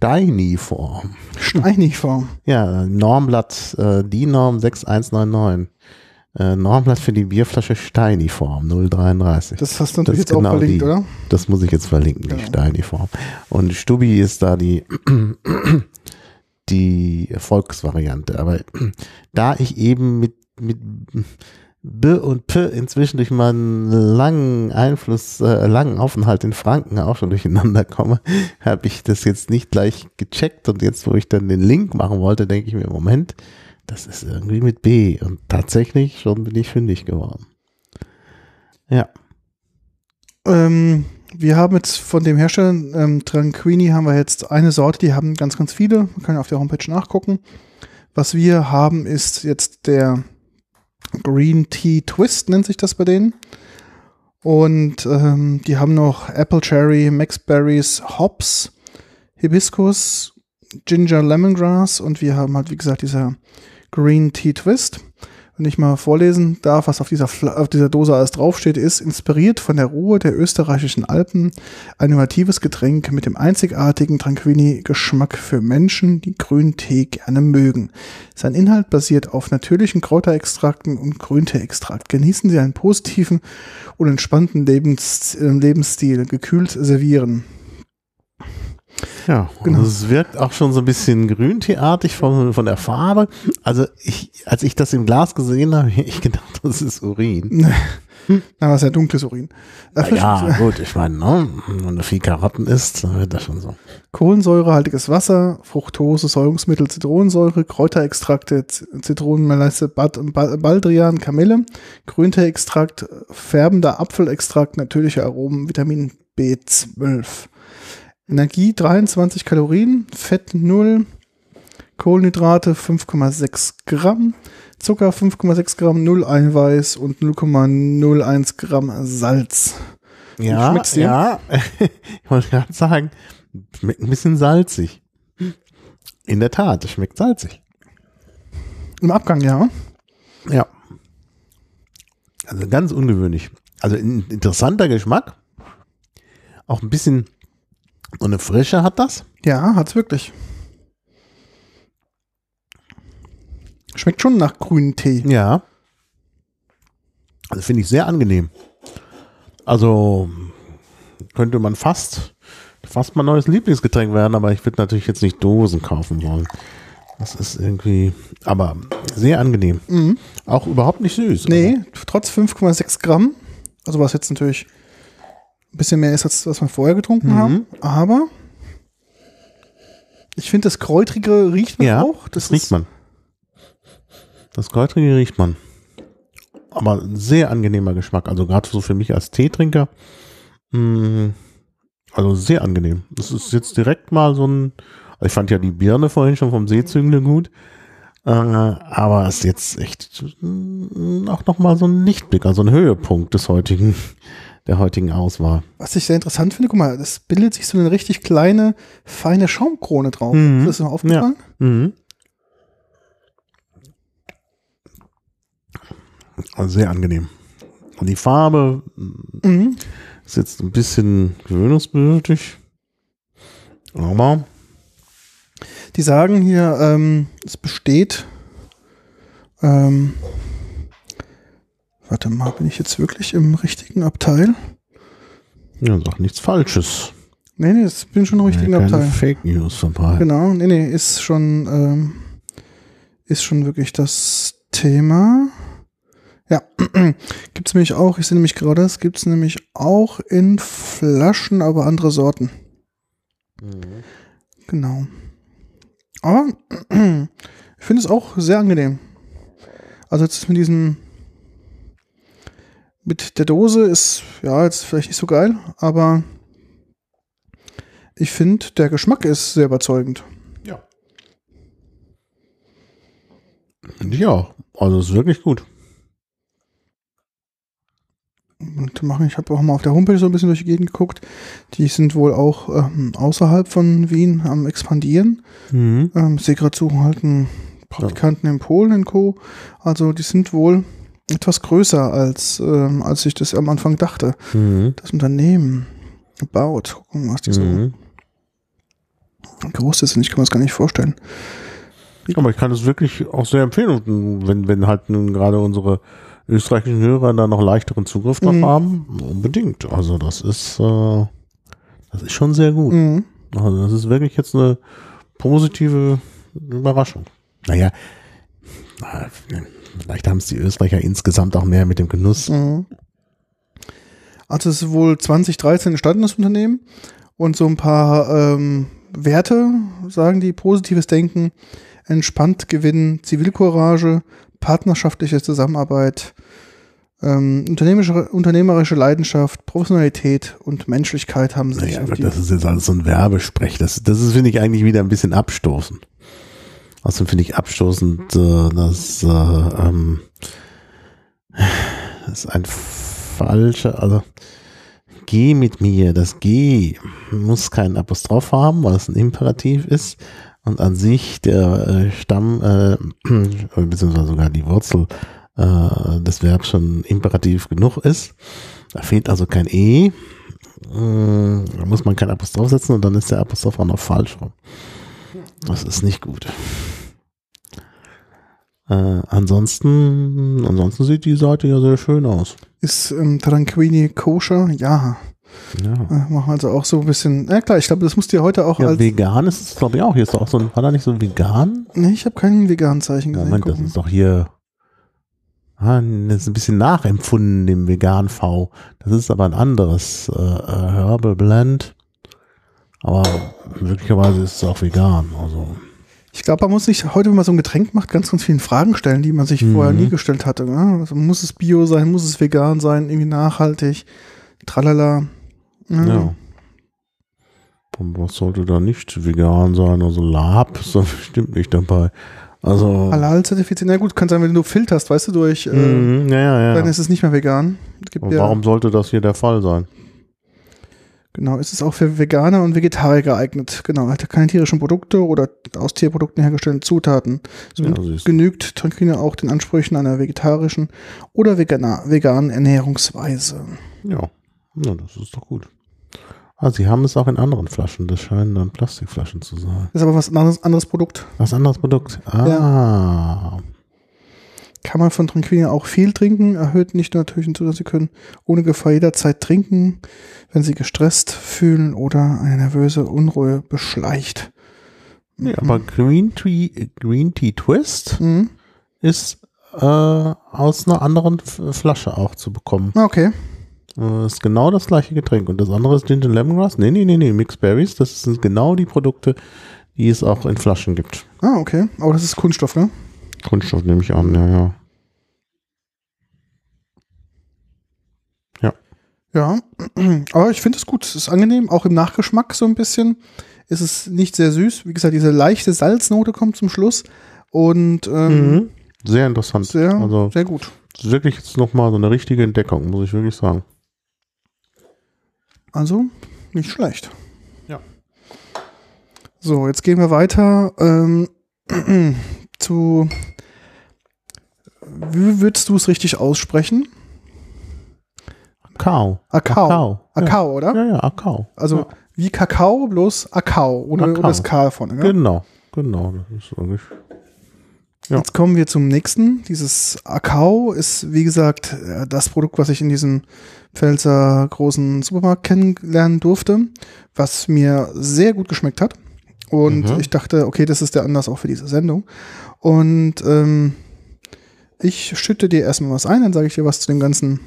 Speaker 2: Steiniform.
Speaker 1: Steiniform.
Speaker 2: Ja, Normblatt, äh, die Norm 6199. Äh, Normblatt für die Bierflasche Steiniform 033.
Speaker 1: Das hast du natürlich jetzt auch
Speaker 2: genau
Speaker 1: verlinkt,
Speaker 2: die.
Speaker 1: oder?
Speaker 2: Das muss ich jetzt verlinken, die
Speaker 1: Genau.
Speaker 2: Steini-Form. Und Stubi ist da die, die Erfolgsvariante. Aber da ich eben mit, mit B und P inzwischen durch meinen langen Einfluss, äh, langen Aufenthalt in Franken auch schon durcheinander komme, habe ich das jetzt nicht gleich gecheckt. Und jetzt, wo ich dann den Link machen wollte, denke ich mir, Moment, das ist irgendwie mit B. Und tatsächlich schon bin ich fündig geworden. Ja.
Speaker 1: Ähm, wir haben jetzt von dem Hersteller ähm, Tranquini haben wir jetzt eine Sorte, die haben ganz, ganz viele. Man kann auf der Homepage nachgucken. Was wir haben, ist jetzt der Green Tea Twist, nennt sich das bei denen. Und ähm, die haben noch Apple Cherry, Max Berries, Hops, Hibiscus, Ginger Lemongrass und wir haben halt, wie gesagt, dieser Green Tea Twist. Wenn ich mal vorlesen darf, was auf dieser, auf dieser Dose alles draufsteht, ist inspiriert von der Ruhe der österreichischen Alpen, ein innovatives Getränk mit dem einzigartigen Tranquini-Geschmack für Menschen, die Grüntee gerne mögen. Sein Inhalt basiert auf natürlichen Kräuterextrakten und Grünteeextrakt. Genießen Sie einen positiven und entspannten Lebens äh, Lebensstil, gekühlt servieren.
Speaker 2: Ja, genau. es wirkt auch schon so ein bisschen grünteeartig von, von der Farbe. Also ich, als ich das im Glas gesehen habe, ich gedacht, das ist Urin.
Speaker 1: Na, was ja dunkles Urin.
Speaker 2: Äh, ja, gut, ich meine, ne, wenn du viel Karotten isst, dann wird das schon so.
Speaker 1: Kohlensäurehaltiges Wasser, Fructose, Säurungsmittel, Zitronensäure, Kräuterextrakte, Zitronenmelisse, Baldrian, Kamille, Grünteeextrakt, färbender Apfelextrakt, natürliche Aromen, Vitamin B12. Energie 23 Kalorien, Fett 0, Kohlenhydrate 5,6 Gramm, Zucker 5,6 Gramm, 0 Eiweiß und 0,01 Gramm Salz.
Speaker 2: Ja, Schmeckt's dir? ja. ich wollte gerade sagen, schmeckt ein bisschen salzig. In der Tat, es schmeckt salzig.
Speaker 1: Im Abgang, ja.
Speaker 2: Ja. Also ganz ungewöhnlich. Also ein interessanter Geschmack. Auch ein bisschen und eine Frische hat das?
Speaker 1: Ja, hat's wirklich. Schmeckt schon nach grünen Tee.
Speaker 2: Ja. Also finde ich sehr angenehm. Also könnte man fast, fast mein neues Lieblingsgetränk werden, aber ich würde natürlich jetzt nicht Dosen kaufen wollen. Das ist irgendwie, aber sehr angenehm. Mhm. Auch überhaupt nicht süß.
Speaker 1: Nee, also. trotz 5,6 Gramm. Also was jetzt natürlich ein bisschen mehr ist, als was wir vorher getrunken mhm. haben. Aber ich finde, das Kräutrige riecht man
Speaker 2: ja,
Speaker 1: auch.
Speaker 2: Das, das riecht man. Das Kräutrige riecht man. Aber ein sehr angenehmer Geschmack. Also gerade so für mich als Teetrinker. Mh, mm, also sehr angenehm. Das ist jetzt direkt mal so ein. Ich fand ja die Birne vorhin schon vom Seezüngler gut. Äh, aber es ist jetzt echt mm, auch nochmal so ein Lichtblick, also ein Höhepunkt des heutigen der heutigen Auswahl.
Speaker 1: Was ich sehr interessant finde, guck mal, das bildet sich so eine richtig kleine, feine Schaumkrone drauf. Mhm. Ist das noch aufgefallen? Ja. Mhm.
Speaker 2: Also sehr angenehm. Und die Farbe mhm. ist jetzt ein bisschen gewöhnungsbedürftig. Aber
Speaker 1: die sagen hier, ähm, es besteht ähm, Warte mal, bin ich jetzt wirklich im richtigen Abteil?
Speaker 2: Ja, sag nichts Falsches.
Speaker 1: Nee, nee, ich bin schon im richtigen ja, keine Abteil.
Speaker 2: Fake News vorbei.
Speaker 1: Genau, nee, nee, ist schon, ähm, ist schon wirklich das Thema. Ja, gibt es nämlich auch, ich sehe nämlich gerade, es gibt es nämlich auch in Flaschen, aber andere Sorten. Mhm. Genau. Aber ich finde es auch sehr angenehm. Also jetzt mit diesem mit der Dose ist, ja, jetzt vielleicht nicht so geil, aber ich finde, der Geschmack ist sehr überzeugend.
Speaker 2: Ja. Finde ich auch. Also ist wirklich gut.
Speaker 1: Und machen, ich habe auch mal auf der Homepage so ein bisschen durch die Gegend geguckt. Die sind wohl auch ähm, außerhalb von Wien am expandieren. Mhm. Ähm, sehe gerade suchen halt einen Praktikanten ja. in Polen und Co. Also die sind wohl etwas größer, als, ähm, als ich das am Anfang dachte. Mhm. Das Unternehmen gebaut. Gucken, was die so mhm. groß ist. Und ich kann mir das gar nicht vorstellen.
Speaker 2: Aber ich kann es wirklich auch sehr empfehlen, wenn, wenn halt nun gerade unsere österreichischen Hörer da noch leichteren Zugriff drauf mhm. haben, unbedingt. Also das ist, äh, das ist schon sehr gut. Mhm. Also das ist wirklich jetzt eine positive Überraschung. Naja, Vielleicht haben es die Österreicher insgesamt auch mehr mit dem Genuss. Mhm.
Speaker 1: Also es ist wohl 2013 entstanden, das Unternehmen. Und so ein paar ähm, Werte, sagen die, positives Denken, entspannt gewinnen, Zivilcourage, partnerschaftliche Zusammenarbeit, ähm, unternehmerische, unternehmerische Leidenschaft, Professionalität und Menschlichkeit haben sich.
Speaker 2: Naja, das ist jetzt alles so ein Werbesprech. Das, das ist, finde ich, eigentlich wieder ein bisschen abstoßend. Außerdem finde ich abstoßend, äh, dass äh, ähm, das ist ein falscher, also geh mit mir, das geh muss keinen Apostroph haben, weil es ein Imperativ ist und an sich der äh, Stamm, äh, beziehungsweise sogar die Wurzel äh, des Verbs schon imperativ genug ist. Da fehlt also kein E. Äh, Da muss man kein Apostroph setzen und dann ist der Apostroph auch noch falsch rum. Das ist nicht gut. Äh, ansonsten, ansonsten sieht die Seite ja sehr schön aus.
Speaker 1: Ist ähm, Tranquini koscher? Ja.
Speaker 2: Ja.
Speaker 1: Äh, machen wir also auch so ein bisschen. Ja klar, ich glaube, das musst du ja heute auch
Speaker 2: Ja,
Speaker 1: als.
Speaker 2: vegan ist es, glaube ich, auch. Hier ist doch auch so ein, war da nicht so ein vegan?
Speaker 1: Nee, ich habe kein veganen Zeichen gesehen.
Speaker 2: Moment, das
Speaker 1: Gucken.
Speaker 2: ist doch hier. Ah, das ist ein bisschen nachempfunden, dem vegan V. Das ist aber ein anderes äh, äh, Herbal Blend. Aber möglicherweise ist es auch vegan. Also,
Speaker 1: Ich glaube, man muss sich heute, wenn man so ein Getränk macht, ganz, ganz viele Fragen stellen, die man sich
Speaker 2: Mhm.
Speaker 1: vorher nie gestellt hatte. Ne? Also muss es bio sein, muss es vegan sein, irgendwie nachhaltig, tralala. Ja.
Speaker 2: ja. Und was sollte da nicht vegan sein? Also Lab ist da bestimmt nicht dabei. Also.
Speaker 1: Halal zertifiziert. Na gut, kann sein, wenn du filterst, weißt du, durch, äh,
Speaker 2: Mhm, ja, ja, ja.
Speaker 1: dann ist es nicht mehr vegan.
Speaker 2: Und
Speaker 1: ja,
Speaker 2: warum sollte das hier der Fall sein?
Speaker 1: Genau, ist es auch für Veganer und Vegetarier geeignet. Genau, hat keine tierischen Produkte oder aus Tierprodukten hergestellte Zutaten. So
Speaker 2: Ja,
Speaker 1: genügt Tranquine auch den Ansprüchen einer vegetarischen oder veganer, veganen Ernährungsweise.
Speaker 2: Ja. ja, das ist doch gut. Ah, sie haben es auch in anderen Flaschen. Das scheinen dann Plastikflaschen zu sein.
Speaker 1: Das ist aber was anderes, anderes Produkt.
Speaker 2: Was anderes Produkt? Ah.
Speaker 1: Kann man von Tranquilien auch viel trinken, erhöht nicht nur natürlich hinzu, dass sie können ohne Gefahr jederzeit trinken, wenn sie gestresst fühlen oder eine nervöse Unruhe beschleicht.
Speaker 2: Nee, aber Green Tea, Green Tea Twist
Speaker 1: Mhm.
Speaker 2: ist äh, aus einer anderen Flasche auch zu bekommen.
Speaker 1: Ah, Okay.
Speaker 2: Äh, ist genau das gleiche Getränk. Und das andere ist Ginger Lemongrass. Nee, nee, nee, nee, Mixed Berries. Das sind genau die Produkte, die es auch in Flaschen gibt.
Speaker 1: Ah, okay. Aber das ist Kunststoff, ne?
Speaker 2: Kunststoff nehme ich an, ja, ja.
Speaker 1: Ja. Aber ich finde es gut. Es ist angenehm. Auch im Nachgeschmack so ein bisschen. Ist es nicht sehr süß. Wie gesagt, diese leichte Salznote kommt zum Schluss. Und ähm,
Speaker 2: Mhm. Sehr interessant.
Speaker 1: sehr,
Speaker 2: also
Speaker 1: sehr gut.
Speaker 2: wirklich jetzt nochmal so eine richtige Entdeckung, muss ich wirklich sagen.
Speaker 1: Also nicht schlecht.
Speaker 2: Ja.
Speaker 1: So, jetzt gehen wir weiter ähm, zu. Wie würdest du es richtig aussprechen?
Speaker 2: Kakao.
Speaker 1: Akao.
Speaker 2: Kakao.
Speaker 1: Akao, oder?
Speaker 2: Ja, ja, Akao.
Speaker 1: Also
Speaker 2: ja.
Speaker 1: wie Kakao, bloß Akao, ohne, ohne
Speaker 2: Akao.
Speaker 1: das K vorne. Ja?
Speaker 2: Genau, genau. Das ist wirklich. Ja.
Speaker 1: Jetzt kommen wir zum nächsten. Dieses Akao ist, wie gesagt, äh, das Produkt, was ich in diesem Pfälzer großen Supermarkt kennenlernen durfte, was mir sehr gut geschmeckt hat. Und
Speaker 2: Mhm.
Speaker 1: ich dachte, okay, das ist der Anlass auch für diese Sendung. Und ähm, ich schütte dir erstmal was ein, dann sage ich dir was zu dem ganzen.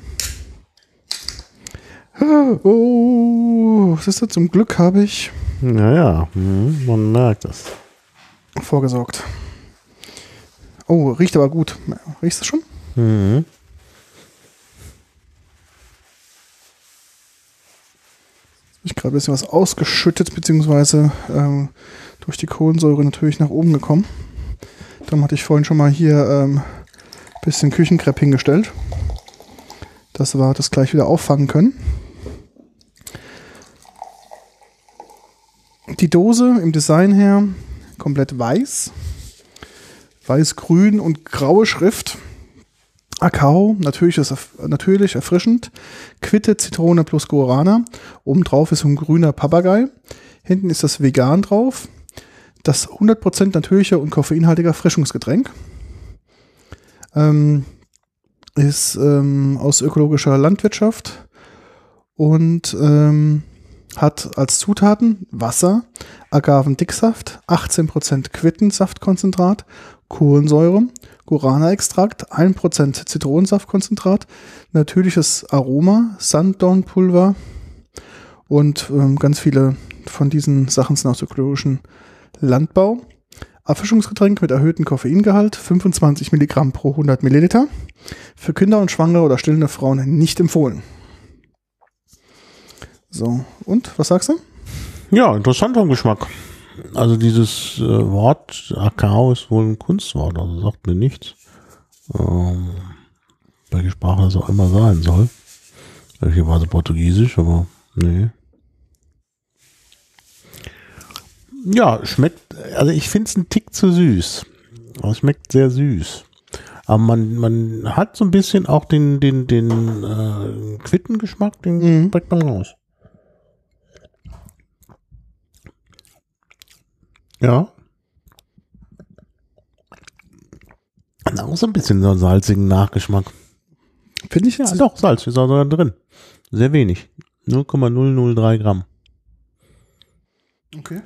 Speaker 1: Oh, ist das? Zum Glück habe ich
Speaker 2: Naja, mhm, man merkt es.
Speaker 1: vorgesorgt. Oh, riecht aber gut. Riechst du schon?
Speaker 2: Mhm.
Speaker 1: ich gerade ein bisschen was ausgeschüttet, beziehungsweise ähm, durch die Kohlensäure natürlich nach oben gekommen. Darum hatte ich vorhin schon mal hier ähm, bisschen Küchenkrepp hingestellt, dass wir das gleich wieder auffangen können. Die Dose im Design her komplett weiß. Weiß-grün und graue Schrift. Akao, natürlich, ist erf natürlich erfrischend. Quitte, Zitrone plus Guarana. Obendrauf ist ein grüner Papagei. Hinten ist das vegan drauf. Das 100% natürliche und koffeinhaltige Erfrischungsgetränk. Ähm, ist ähm, aus ökologischer Landwirtschaft und ähm, hat als Zutaten Wasser, Agavendicksaft, 18% Quittensaftkonzentrat, Kohlensäure, Guarana-Extrakt, 1% Zitronensaftkonzentrat, natürliches Aroma, Sanddornpulver und ähm, ganz viele von diesen Sachen sind aus ökologischen Landbau. Erfrischungsgetränk mit erhöhtem Koffeingehalt, 25 Milligramm pro 100 Milliliter. Für Kinder und Schwangere oder stillende Frauen nicht empfohlen. So, und was sagst du?
Speaker 2: Ja, interessanter Geschmack. Also dieses äh, Wort Akao ist wohl ein Kunstwort, also sagt mir nichts. Ähm, welche Sprache das auch immer sein soll. Möglicherweise Portugiesisch, aber nee. Ja, schmeckt, also ich finde es ein Tick zu süß. Aber es schmeckt sehr süß. Aber man, man hat so ein bisschen auch den, den, den äh, Quittengeschmack, den
Speaker 1: Mhm.
Speaker 2: bringt man raus. Ja. Hat auch so ein bisschen so einen salzigen Nachgeschmack.
Speaker 1: Finde ich
Speaker 2: Ja,
Speaker 1: jetzt.
Speaker 2: doch, Salz ist auch sogar drin. Sehr wenig. 0,003 Gramm.
Speaker 1: Okay.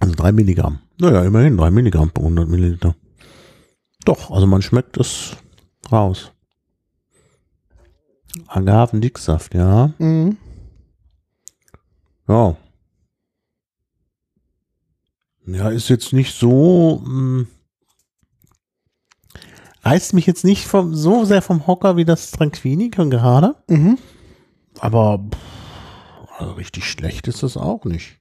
Speaker 2: Also 3 Milligramm. Naja, immerhin 3 Milligramm pro 100 Milliliter. Doch, also man schmeckt es raus. Agavendicksaft, ja.
Speaker 1: Mhm.
Speaker 2: Ja. Ja, ist jetzt nicht so, mh, reißt mich jetzt nicht vom, so sehr vom Hocker wie das Tranquini gerade.
Speaker 1: Mhm.
Speaker 2: Aber pff, also richtig schlecht ist das auch nicht.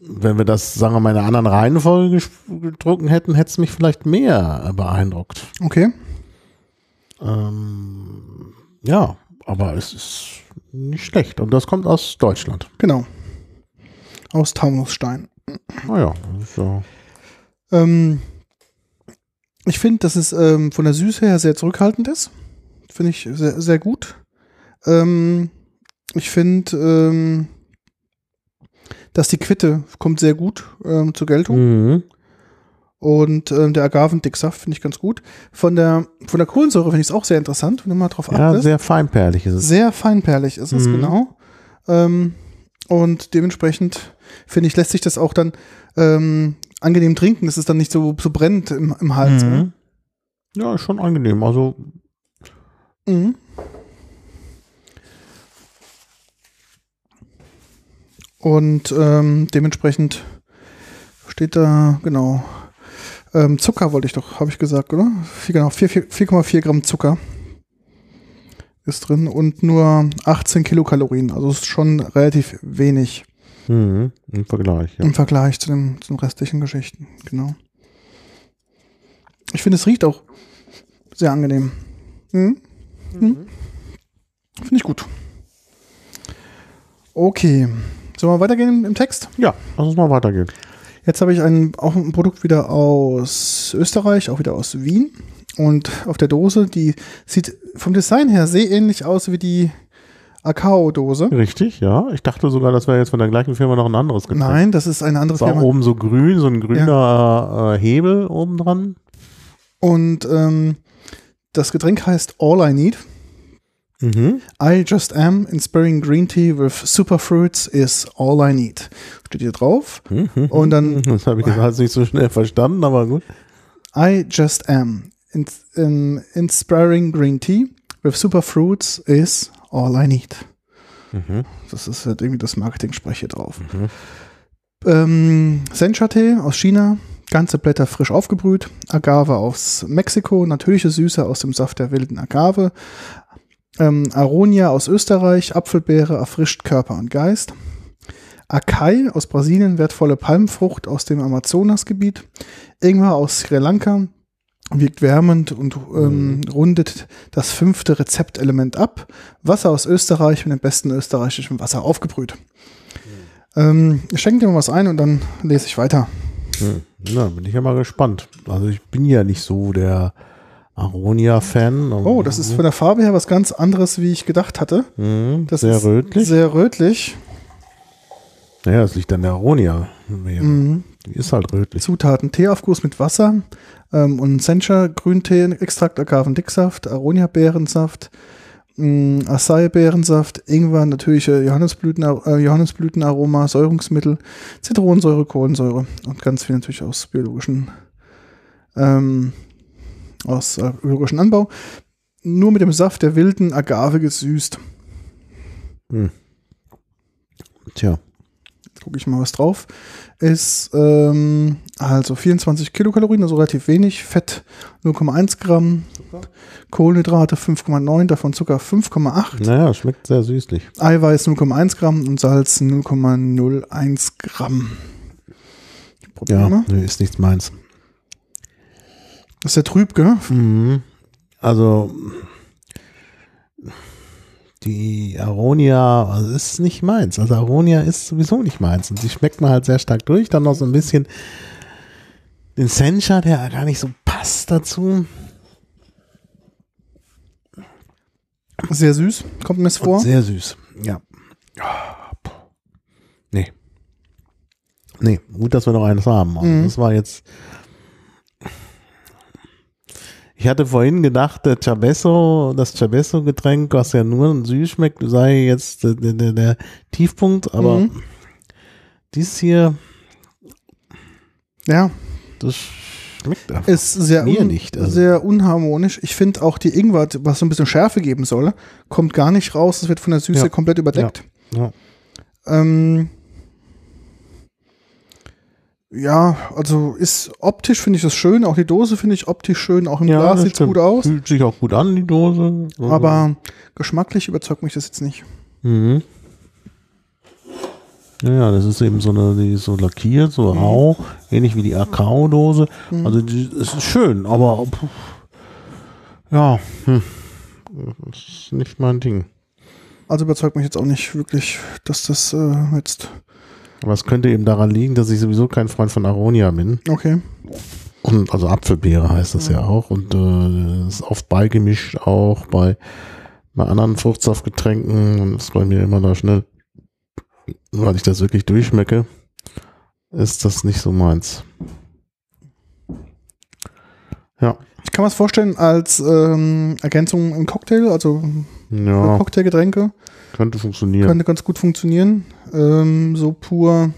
Speaker 2: Wenn wir das, sagen wir mal, in einer anderen Reihenfolge getrunken hätten, hätte es mich vielleicht mehr beeindruckt.
Speaker 1: Okay.
Speaker 2: Ähm, ja, aber es ist nicht schlecht. Und das kommt aus Deutschland.
Speaker 1: Genau. Aus Taunusstein.
Speaker 2: Naja, ist ja.
Speaker 1: Ähm, ich finde, dass es ähm, von der Süße her sehr zurückhaltend ist. Finde ich sehr, sehr gut. Ähm, ich finde, ähm, dass die Quitte kommt sehr gut ähm, zur Geltung.
Speaker 2: Mhm.
Speaker 1: Und ähm, der Agavendicksaft finde ich ganz gut. Von der, von der Kohlensäure finde ich es auch sehr interessant, wenn du mal drauf
Speaker 2: Ja,
Speaker 1: achtest.
Speaker 2: sehr feinperlig ist es.
Speaker 1: Sehr feinperlig ist es,
Speaker 2: Mhm.
Speaker 1: genau. Ähm, und dementsprechend, finde ich, lässt sich das auch dann ähm, angenehm trinken, dass es dann nicht so, so brennt im, im Hals. Ne?
Speaker 2: Mhm. Ja, ist schon angenehm. Also,
Speaker 1: Mhm. Und ähm, dementsprechend steht da, genau, ähm, Zucker wollte ich doch, habe ich gesagt, oder? Vier- Genau, vier- vier- 4,4 Gramm Zucker ist drin und nur 18 Kilokalorien. Also ist schon relativ wenig
Speaker 2: mhm. im Vergleich. Ja.
Speaker 1: im Vergleich zu, dem, zu den restlichen Geschichten. Genau. Ich finde, es riecht auch sehr angenehm. Mhm. Mhm. Finde ich gut. Okay. Sollen wir weitergehen im Text?
Speaker 2: ja, lass uns mal weitergehen.
Speaker 1: Jetzt habe ich ein, auch ein Produkt wieder aus Österreich, auch wieder aus Wien. Und auf der Dose, die sieht vom Design her sehr ähnlich aus wie die Akao-Dose.
Speaker 2: Richtig, ja. Ich dachte sogar, das wäre jetzt von der gleichen Firma noch ein anderes Getränk.
Speaker 1: Nein, das ist eine andere
Speaker 2: Es war
Speaker 1: Firma.
Speaker 2: oben so grün, so ein grüner äh, Hebel oben dran.
Speaker 1: Und ähm, das Getränk heißt All I Need.
Speaker 2: Mhm.
Speaker 1: I just am. Inspiring green tea with superfruits is all I need. Steht hier drauf. Und dann
Speaker 2: Das habe ich jetzt halt nicht so schnell verstanden, aber gut.
Speaker 1: I just am. In, in, inspiring green tea with superfruits is all I need.
Speaker 2: Mhm.
Speaker 1: Das ist halt irgendwie das Marketing-Sprech hier drauf. Ähm, Sencha-Tee aus China, ganze Blätter frisch aufgebrüht, Agave aus Mexiko, natürliche Süße aus dem Saft der wilden Agave, ähm, Aronia aus Österreich, Apfelbeere erfrischt Körper und Geist, Acai aus Brasilien, wertvolle Palmfrucht aus dem Amazonasgebiet, Ingwer aus Sri Lanka, wirkt wärmend und ähm, rundet das fünfte Rezeptelement ab. Wasser aus Österreich mit dem besten österreichischen Wasser aufgebrüht. Ähm, ich schenke dir mal was ein und dann lese ich weiter.
Speaker 2: Hm. Na, bin ich ja mal gespannt. Also ich bin ja nicht so der Aronia-Fan.
Speaker 1: Oh, das ist von der Farbe her was ganz anderes, wie ich gedacht hatte.
Speaker 2: Mhm,
Speaker 1: Das
Speaker 2: sehr
Speaker 1: ist
Speaker 2: rötlich.
Speaker 1: Sehr rötlich.
Speaker 2: naja, das liegt an der Aronia.
Speaker 1: Mhm.
Speaker 2: Die ist halt rötlich.
Speaker 1: Zutaten: Teeaufguss mit Wasser ähm, und Sencha Grüntee, Extrakt Agavendicksaft, Aronia-Beerensaft, mh, Acai-Beerensaft, Ingwer, natürliche Johannisblüten, äh, Johannisblütenaroma, Säurungsmittel, Zitronensäure, Kohlensäure und ganz viel natürlich aus biologischen ähm, aus äh, biologischen Anbau. Nur mit dem Saft der wilden Agave gesüßt.
Speaker 2: Tja.
Speaker 1: gucke ich mal was drauf, ist ähm, also 24 Kilokalorien, also relativ wenig, Fett 0,1 Gramm, Kohlenhydrate 5,9, davon Zucker 5,8,
Speaker 2: Naja, schmeckt sehr süßlich.
Speaker 1: Eiweiß 0,1 Gramm und Salz 0,01 Gramm. Probieren
Speaker 2: Ja,
Speaker 1: wir.
Speaker 2: nee, ist nichts meins.
Speaker 1: Das ist ja trüb, gell?
Speaker 2: Mhm. Also die Aronia also ist nicht meins. Also Aronia ist sowieso nicht meins. Und sie schmeckt mir halt sehr stark durch. Dann noch so ein bisschen den Sencha, der gar nicht so passt dazu.
Speaker 1: Sehr süß, kommt mir es vor.
Speaker 2: Und sehr süß, ja. Nee. Nee, gut, dass wir noch eines haben.
Speaker 1: Mhm.
Speaker 2: Das war jetzt ich hatte vorhin gedacht, der Chabesso, das Chabesso-Getränk, was ja nur süß schmeckt, sei jetzt der, der, der Tiefpunkt, aber
Speaker 1: Mhm.
Speaker 2: dies hier,
Speaker 1: Ja,
Speaker 2: das schmeckt einfach.
Speaker 1: ist sehr,
Speaker 2: Mir
Speaker 1: un
Speaker 2: nicht, also.
Speaker 1: sehr unharmonisch. Ich finde auch die Ingwer, was so ein bisschen Schärfe geben soll, kommt gar nicht raus. Es wird von der Süße
Speaker 2: Ja.
Speaker 1: komplett überdeckt.
Speaker 2: Ja.
Speaker 1: Ähm, ja, also ist optisch finde ich das schön. Auch die Dose finde ich optisch schön. Auch im
Speaker 2: Ja,
Speaker 1: Glas sieht es gut aus.
Speaker 2: Fühlt sich auch gut an, die Dose. Also-
Speaker 1: Aber geschmacklich überzeugt mich das jetzt nicht.
Speaker 2: Mhm. Ja, das ist eben so eine, die ist so lackiert, so
Speaker 1: Mhm.
Speaker 2: rau, ähnlich wie die Akao-Dose. Also die, es ist schön, aber puh, ja, hm, das ist nicht mein Ding.
Speaker 1: Also überzeugt mich jetzt auch nicht wirklich, dass das äh, jetzt.
Speaker 2: Aber es könnte eben daran liegen, dass ich sowieso kein Freund von Aronia bin.
Speaker 1: Okay.
Speaker 2: Und, also Apfelbeere heißt das ja auch. Und äh, ist oft beigemischt auch bei, bei anderen Fruchtsaftgetränken. Und ist bei mir immer da schnell, weil ich das wirklich durchschmecke, ist das nicht so meins. Ja.
Speaker 1: Ich kann mir das vorstellen als ähm, Ergänzung im Cocktail, also
Speaker 2: Ja,
Speaker 1: Cocktailgetränke.
Speaker 2: könnte funktionieren.
Speaker 1: Könnte ganz gut funktionieren. Ähm, so pur.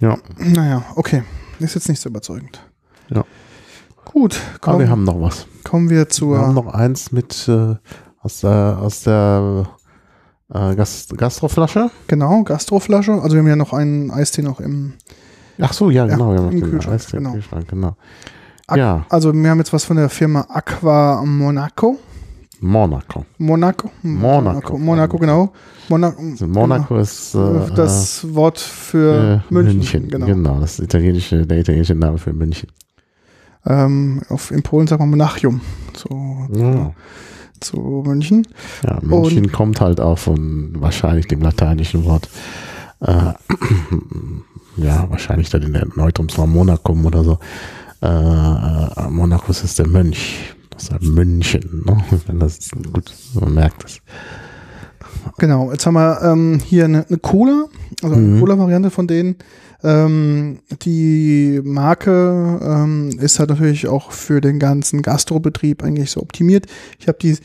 Speaker 2: Ja.
Speaker 1: Naja, okay. Ist jetzt nicht so überzeugend.
Speaker 2: Ja.
Speaker 1: Gut,
Speaker 2: Aber
Speaker 1: komm,
Speaker 2: wir haben noch was.
Speaker 1: kommen wir
Speaker 2: Wir haben
Speaker 1: zur.
Speaker 2: noch eins mit äh, aus der aus der äh, Gas Gastroflasche.
Speaker 1: Genau, Gastroflasche. Also wir haben ja noch einen Eistee noch im.
Speaker 2: Ach so, ja,
Speaker 1: Ja,
Speaker 2: genau. wir haben
Speaker 1: im Kühlschrank,
Speaker 2: Eistee im
Speaker 1: genau.
Speaker 2: Kühlschrank, genau.
Speaker 1: Ak-
Speaker 2: Ja,
Speaker 1: Also wir haben jetzt was von der Firma Aqua Monaco.
Speaker 2: Monaco.
Speaker 1: Monaco.
Speaker 2: Monaco.
Speaker 1: Monaco, genau. Monaco.
Speaker 2: Also Monaco ist äh,
Speaker 1: Genau. Das Wort für
Speaker 2: äh,
Speaker 1: München.
Speaker 2: München.
Speaker 1: Genau.
Speaker 2: Genau. das italienische, der italienische Name für München.
Speaker 1: Ähm, auf, in Polen sagt man Monachium. Zu,
Speaker 2: Ja,
Speaker 1: zu München.
Speaker 2: ja München kommt halt auch von wahrscheinlich dem lateinischen Wort. Äh, ja, wahrscheinlich dann in der Neutrumsform Monacum oder so. Äh, äh, Monacus ist der Mönch. Halt München. Ne? Wenn das gut, man merkt es.
Speaker 1: Genau, jetzt haben wir ähm, hier eine, eine Cola, also eine
Speaker 2: Mhm.
Speaker 1: Cola-Variante von denen. Ähm, die Marke ähm, ist halt natürlich auch für den ganzen Gastrobetrieb eigentlich so optimiert. Ich habe die,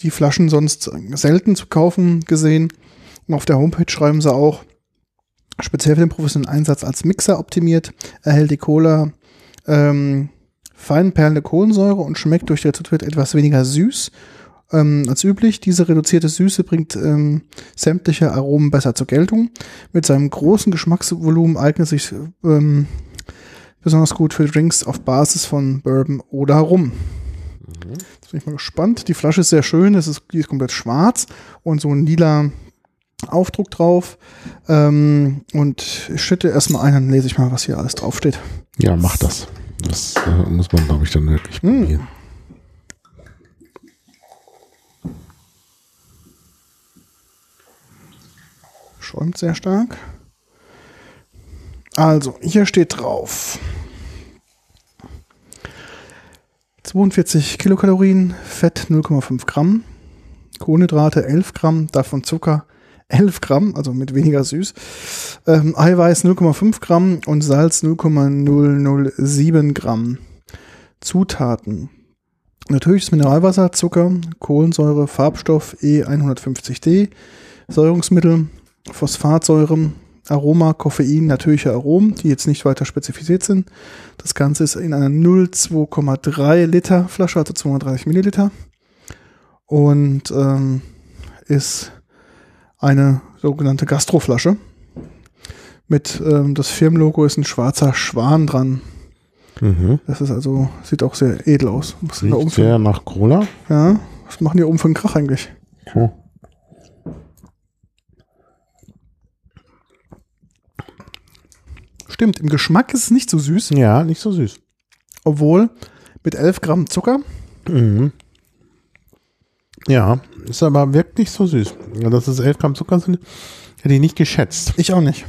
Speaker 1: die Flaschen sonst selten zu kaufen gesehen. Und auf der Homepage schreiben sie auch, speziell für den professionellen Einsatz als Mixer optimiert, erhält die Cola ähm, fein perlende Kohlensäure und schmeckt durch die Rezeptur etwas weniger süß ähm, als üblich. Diese reduzierte Süße bringt ähm, sämtliche Aromen besser zur Geltung. Mit seinem großen Geschmacksvolumen eignet sich ähm, besonders gut für Drinks auf Basis von Bourbon oder Rum. Jetzt bin ich mal gespannt. Die Flasche ist sehr schön. Es ist, die ist komplett schwarz und so ein lila Aufdruck drauf. Ähm, und ich schütte erstmal ein, dann lese ich mal, was hier alles draufsteht.
Speaker 2: Ja, mach das. Das äh, muss man, glaube ich, dann wirklich
Speaker 1: Hm.
Speaker 2: probieren.
Speaker 1: Schäumt sehr stark. Also, hier steht drauf. 42 Kilokalorien, Fett 0,5 Gramm, Kohlenhydrate 11 Gramm, davon Zucker 11 Gramm, also mit weniger süß, ähm, Eiweiß 0,5 Gramm und Salz 0,007 Gramm. Zutaten. Natürliches Mineralwasser, Zucker, Kohlensäure, Farbstoff E150D, Säurungsmittel, Phosphatsäuren, Aroma, Koffein, natürliche Aromen, die jetzt nicht weiter spezifiziert sind. Das Ganze ist in einer 0,2,3 Liter Flasche, also 230 Milliliter. Und ähm, ist eine sogenannte Gastroflasche. Mit ähm, das Firmenlogo ist ein schwarzer Schwan dran.
Speaker 2: Mhm.
Speaker 1: Das ist also, sieht auch sehr edel aus. Was,
Speaker 2: Riecht
Speaker 1: für,
Speaker 2: sehr nach Cola.
Speaker 1: ja, was machen die oben für einen Krach eigentlich?
Speaker 2: Oh.
Speaker 1: Stimmt, im Geschmack ist es nicht so süß,
Speaker 2: Ja, nicht so süß.
Speaker 1: obwohl mit 11 Gramm Zucker
Speaker 2: Mhm. Ja, ist aber wirkt nicht so süß. Ja, dass es 11 Gramm Zucker sind, hätte ich nicht geschätzt.
Speaker 1: Ich auch nicht.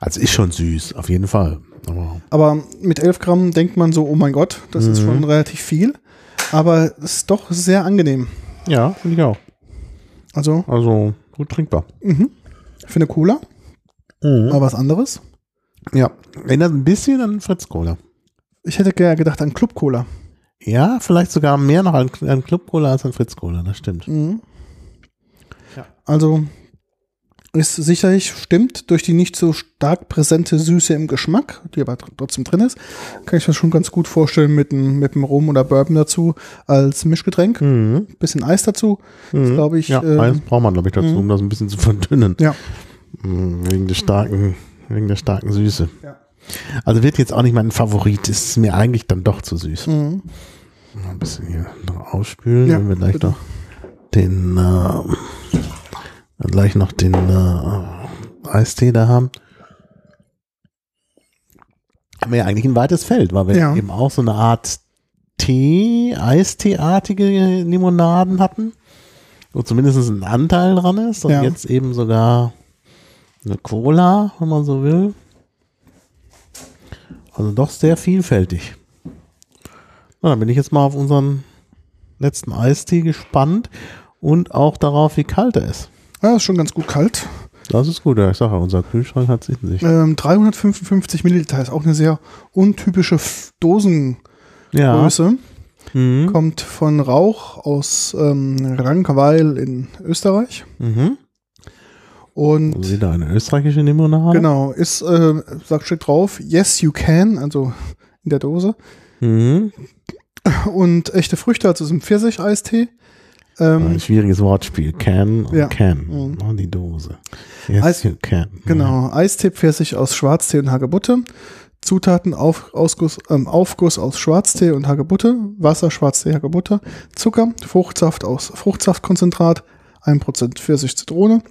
Speaker 2: Also ist schon süß, auf jeden Fall. Aber
Speaker 1: Aber mit 11 Gramm denkt man so, oh mein Gott, das ist
Speaker 2: Mhm.
Speaker 1: schon relativ viel. Aber es ist doch sehr angenehm.
Speaker 2: Ja, finde ich auch.
Speaker 1: Also,
Speaker 2: Also gut trinkbar.
Speaker 1: mhm. für eine Cola, mal was anderes.
Speaker 2: Ja, erinnert ein bisschen an Fritz Cola.
Speaker 1: Ich hätte gerne gedacht an Club Cola.
Speaker 2: Ja, vielleicht sogar mehr noch an, an Club Cola als an Fritz Cola, das stimmt.
Speaker 1: Mhm. Also ist sicherlich stimmt durch die nicht so stark präsente Süße im Geschmack, die aber tr- trotzdem drin ist, kann ich mir schon ganz gut vorstellen mit einem mit einem Rum oder Bourbon dazu als Mischgetränk.
Speaker 2: Mhm.
Speaker 1: Bisschen Eis dazu,
Speaker 2: Mhm.
Speaker 1: glaube ich.
Speaker 2: Ja,
Speaker 1: ähm,
Speaker 2: Eis braucht man, glaube ich, dazu,
Speaker 1: mhm.
Speaker 2: um das ein bisschen zu verdünnen.
Speaker 1: Ja.
Speaker 2: Mhm, Wegen der starken, wegen der starken Süße.
Speaker 1: Ja.
Speaker 2: Also wird jetzt auch nicht mein Favorit, ist mir eigentlich dann doch zu süß.
Speaker 1: Mhm.
Speaker 2: Ein bisschen hier noch ausspülen,
Speaker 1: Ja,
Speaker 2: wenn wir gleich
Speaker 1: bitte.
Speaker 2: noch den, äh, gleich noch den äh, Eistee da haben. Haben wir ja eigentlich ein weites Feld, weil wir
Speaker 1: Ja.
Speaker 2: eben auch so eine Art Tee, Eisteeartige Limonaden hatten, wo zumindest ein Anteil dran ist und
Speaker 1: Ja.
Speaker 2: jetzt eben sogar eine Cola, wenn man so will. Also doch sehr vielfältig. Na, dann bin ich jetzt mal auf unseren letzten Eistee gespannt und auch darauf, wie kalt er ist.
Speaker 1: Ja, ist schon ganz gut kalt.
Speaker 2: Das ist gut, ja. Ich sage unser Kühlschrank hat sich in sich.
Speaker 1: Ähm, 355 Milliliter ist auch eine sehr untypische Dosengröße.
Speaker 2: Ja. Mhm.
Speaker 1: Kommt von Rauch aus ähm, Rankweil in Österreich.
Speaker 2: Mhm.
Speaker 1: Und
Speaker 2: Also wieder eine österreichische Limonade.
Speaker 1: Genau, ist, äh, sagt steht drauf, yes you can, also in der Dose.
Speaker 2: Mhm.
Speaker 1: Und echte Früchte, also so ein Pfirsich-Eistee. Ähm,
Speaker 2: Ein schwieriges Wortspiel. Can und
Speaker 1: Ja.
Speaker 2: can.
Speaker 1: Mhm.
Speaker 2: Die Dose. Yes,
Speaker 1: Eis-
Speaker 2: you can.
Speaker 1: genau, Eistee Pfirsich aus Schwarztee und Hagebutte. Zutaten auf, Ausguss, ähm, Aufguss aus Schwarztee und Hagebutte, Wasser, Schwarztee, Hagebutte, Zucker, Fruchtsaft aus Fruchtsaftkonzentrat, 1% Pfirsich, Zitrone,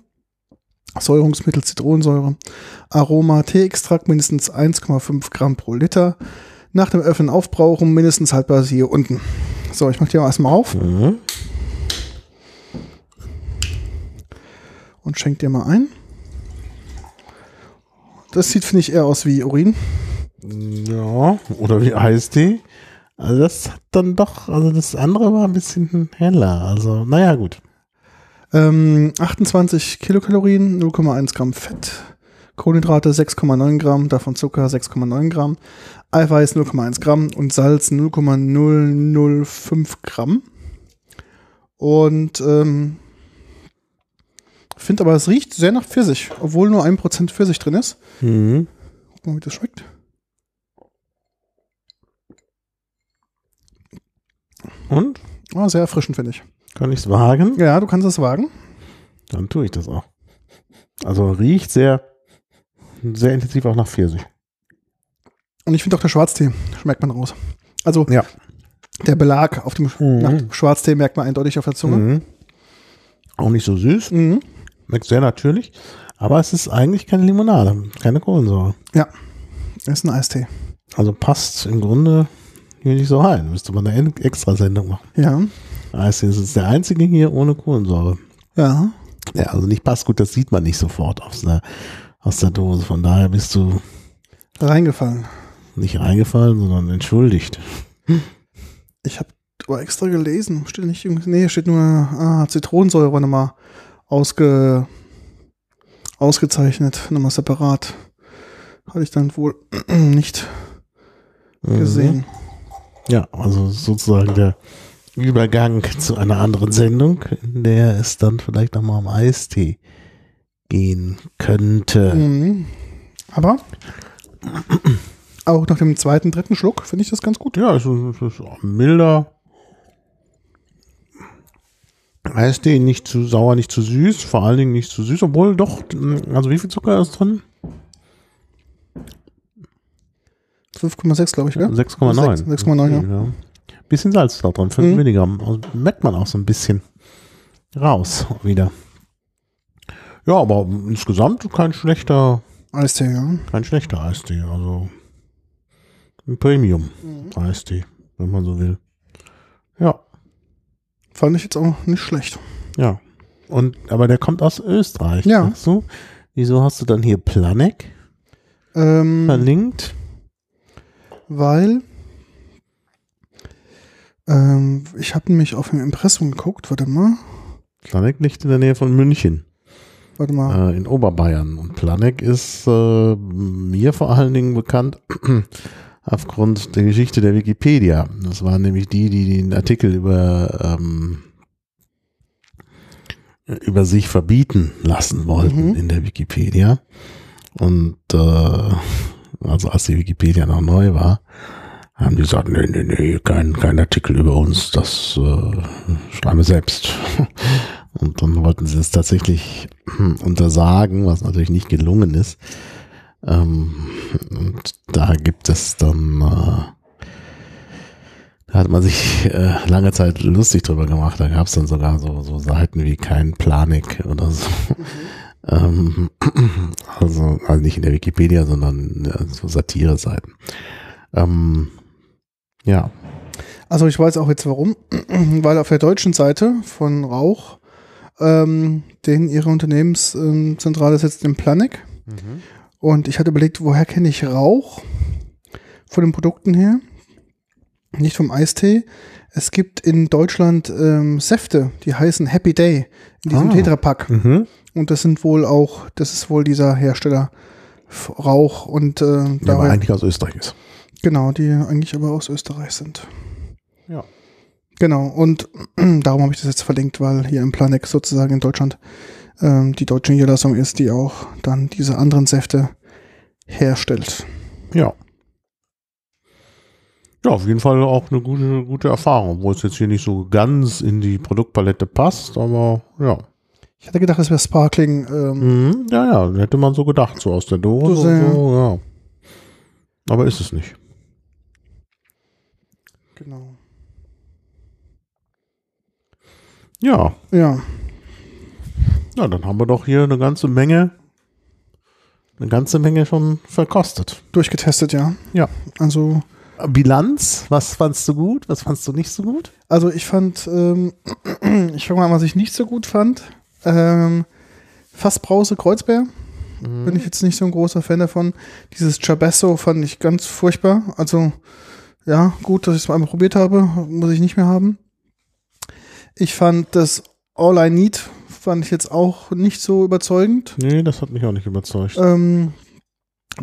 Speaker 1: Säurungsmittel Zitronensäure, Aroma Teeextrakt mindestens 1,5 Gramm pro Liter. Nach dem Öffnen aufbrauchen, mindestens haltbar hier unten. So, ich mach die mal erstmal auf
Speaker 2: Mhm.
Speaker 1: Und schenk dir mal ein. Das sieht, finde ich, eher aus wie Urin.
Speaker 2: Ja, oder wie Eistee. Also das hat dann doch, also das andere war ein bisschen heller. Also, naja, gut.
Speaker 1: Ähm, 28 Kilokalorien, 0,1 Gramm Fett, Kohlenhydrate 6,9 Gramm, davon Zucker 6,9 Gramm, Eiweiß 0,1 Gramm und Salz 0,005 Gramm. Und ähm, finde aber, es riecht sehr nach Pfirsich, obwohl nur 1% Pfirsich drin ist.
Speaker 2: Mhm.
Speaker 1: Guck mal, wie das schmeckt.
Speaker 2: Und?
Speaker 1: Ah, sehr erfrischend, finde ich.
Speaker 2: Kann ich es wagen?
Speaker 1: Ja, du kannst es wagen.
Speaker 2: Dann tue ich das auch. Also riecht sehr, sehr intensiv auch nach Pfirsich.
Speaker 1: Und ich finde auch der Schwarztee schmeckt man raus. Also
Speaker 2: Ja.
Speaker 1: der Belag auf dem
Speaker 2: Mhm.
Speaker 1: Schwarztee merkt man eindeutig auf der Zunge.
Speaker 2: Mhm. Auch nicht so süß.
Speaker 1: Mhm.
Speaker 2: Sehr natürlich. Aber es ist eigentlich keine Limonade, keine Kohlensäure.
Speaker 1: Ja, ist ein Eistee.
Speaker 2: Also passt im Grunde hier nicht so rein. Müsste man eine extra Sendung machen.
Speaker 1: Ja,
Speaker 2: Eistee ist jetzt der einzige hier ohne Kohlensäure.
Speaker 1: ja.
Speaker 2: Ja, also nicht passt gut, das sieht man nicht sofort aus der, aus der Dose. Von daher bist du
Speaker 1: Reingefallen.
Speaker 2: nicht reingefallen, sondern entschuldigt.
Speaker 1: Ich habe aber extra gelesen. Steht nicht. Nee, steht nur ah, Zitronensäure nochmal ausge, ausgezeichnet, nochmal separat. Hatte ich dann wohl nicht
Speaker 2: Mhm.
Speaker 1: gesehen.
Speaker 2: Ja, also sozusagen der Übergang zu einer anderen Sendung, in der es dann vielleicht nochmal um Eistee gehen könnte.
Speaker 1: Mhm. Aber auch nach dem zweiten, dritten Schluck finde ich das ganz gut.
Speaker 2: Ja, es ist, es ist milder. Eistee nicht zu sauer, nicht zu süß, vor allen Dingen nicht zu süß, obwohl doch, also wie viel Zucker ist drin?
Speaker 1: 5,6 glaube ich, gell?
Speaker 2: 6,9.
Speaker 1: 6,9, ja.
Speaker 2: Bisschen Salz da drin, 5
Speaker 1: Mhm.
Speaker 2: Milligramm. Also merkt man auch so ein bisschen raus wieder. Ja, aber insgesamt kein schlechter,
Speaker 1: Eistee, ja.
Speaker 2: kein schlechter Eistee. Also ein Premium Eistee, wenn man so will. Ja,
Speaker 1: Fand ich jetzt auch nicht schlecht.
Speaker 2: ja. Und, aber der kommt aus Österreich,
Speaker 1: Ja.
Speaker 2: sagst du? Wieso hast du dann hier Planek
Speaker 1: Ähm,
Speaker 2: verlinkt?
Speaker 1: weil Ähm, ich habe nämlich auf dem Impressum geguckt, warte mal.
Speaker 2: Planek liegt in der Nähe von München,
Speaker 1: Warte mal.
Speaker 2: äh, in Oberbayern. Und Planek ist äh, mir vor allen Dingen bekannt aufgrund der Geschichte der Wikipedia. Das waren nämlich die, die den Artikel über, ähm, über sich verbieten lassen wollten
Speaker 1: Mhm.
Speaker 2: in der Wikipedia. Und äh, also als die Wikipedia noch neu war, haben die gesagt, nee, nee, nee, kein, kein Artikel über uns, das äh, schreiben wir selbst. Und dann wollten sie es tatsächlich untersagen, was natürlich nicht gelungen ist. Ähm, und da gibt es dann, äh, da hat man sich äh, lange Zeit lustig drüber gemacht. Da gab es dann sogar so, so Seiten wie kein Planik oder so. Ähm, also, also nicht in der Wikipedia, sondern ja, so Satire-Seiten. Ähm, ja,
Speaker 1: Also ich weiß auch jetzt warum, weil auf der deutschen Seite von Rauch, ähm, den ihre Unternehmenszentrale sitzt in Planek. Und ich hatte überlegt, woher kenne ich Rauch von den Produkten her? Nicht vom Eistee. Es gibt in Deutschland ähm, Säfte, die heißen Happy Day in diesem
Speaker 2: Ah.
Speaker 1: Tetrapack.
Speaker 2: Mhm.
Speaker 1: Und das sind wohl auch, das ist wohl dieser Hersteller Rauch und äh,
Speaker 2: Der aber eigentlich aus Österreich ist.
Speaker 1: genau, die eigentlich aber aus Österreich sind.
Speaker 2: Ja.
Speaker 1: Genau, und darum habe ich das jetzt verlinkt, weil hier im Planex sozusagen in Deutschland ähm, die deutsche Niederlassung ist, die auch dann diese anderen Säfte herstellt.
Speaker 2: Ja. Ja, auf jeden Fall auch eine gute, gute Erfahrung, obwohl es jetzt hier nicht so ganz in die Produktpalette passt, aber ja.
Speaker 1: Ich hatte gedacht, es wäre Sparkling. Ähm,
Speaker 2: Mhm, ja, ja, hätte man so gedacht, so aus der Dose
Speaker 1: So
Speaker 2: ja. Aber ist es nicht.
Speaker 1: Genau.
Speaker 2: Ja,
Speaker 1: Ja,
Speaker 2: ja, dann haben wir doch hier eine ganze Menge, eine ganze Menge schon verkostet.
Speaker 1: durchgetestet, ja.
Speaker 2: Ja.
Speaker 1: Also,
Speaker 2: Bilanz, was fandst du gut, was fandst du nicht so gut?
Speaker 1: also ich fand, ähm, ich fange mal an, was ich nicht so gut fand. Ähm, Fassbrause Kreuzbär. Bin ich jetzt nicht so ein großer Fan davon. Dieses Chabesso fand ich ganz furchtbar. Also, ja, gut, dass ich es mal einmal probiert habe. Muss ich nicht mehr haben. Ich fand das All I Need fand ich jetzt auch nicht so überzeugend.
Speaker 2: Nee, das hat mich auch nicht überzeugt.
Speaker 1: Ähm,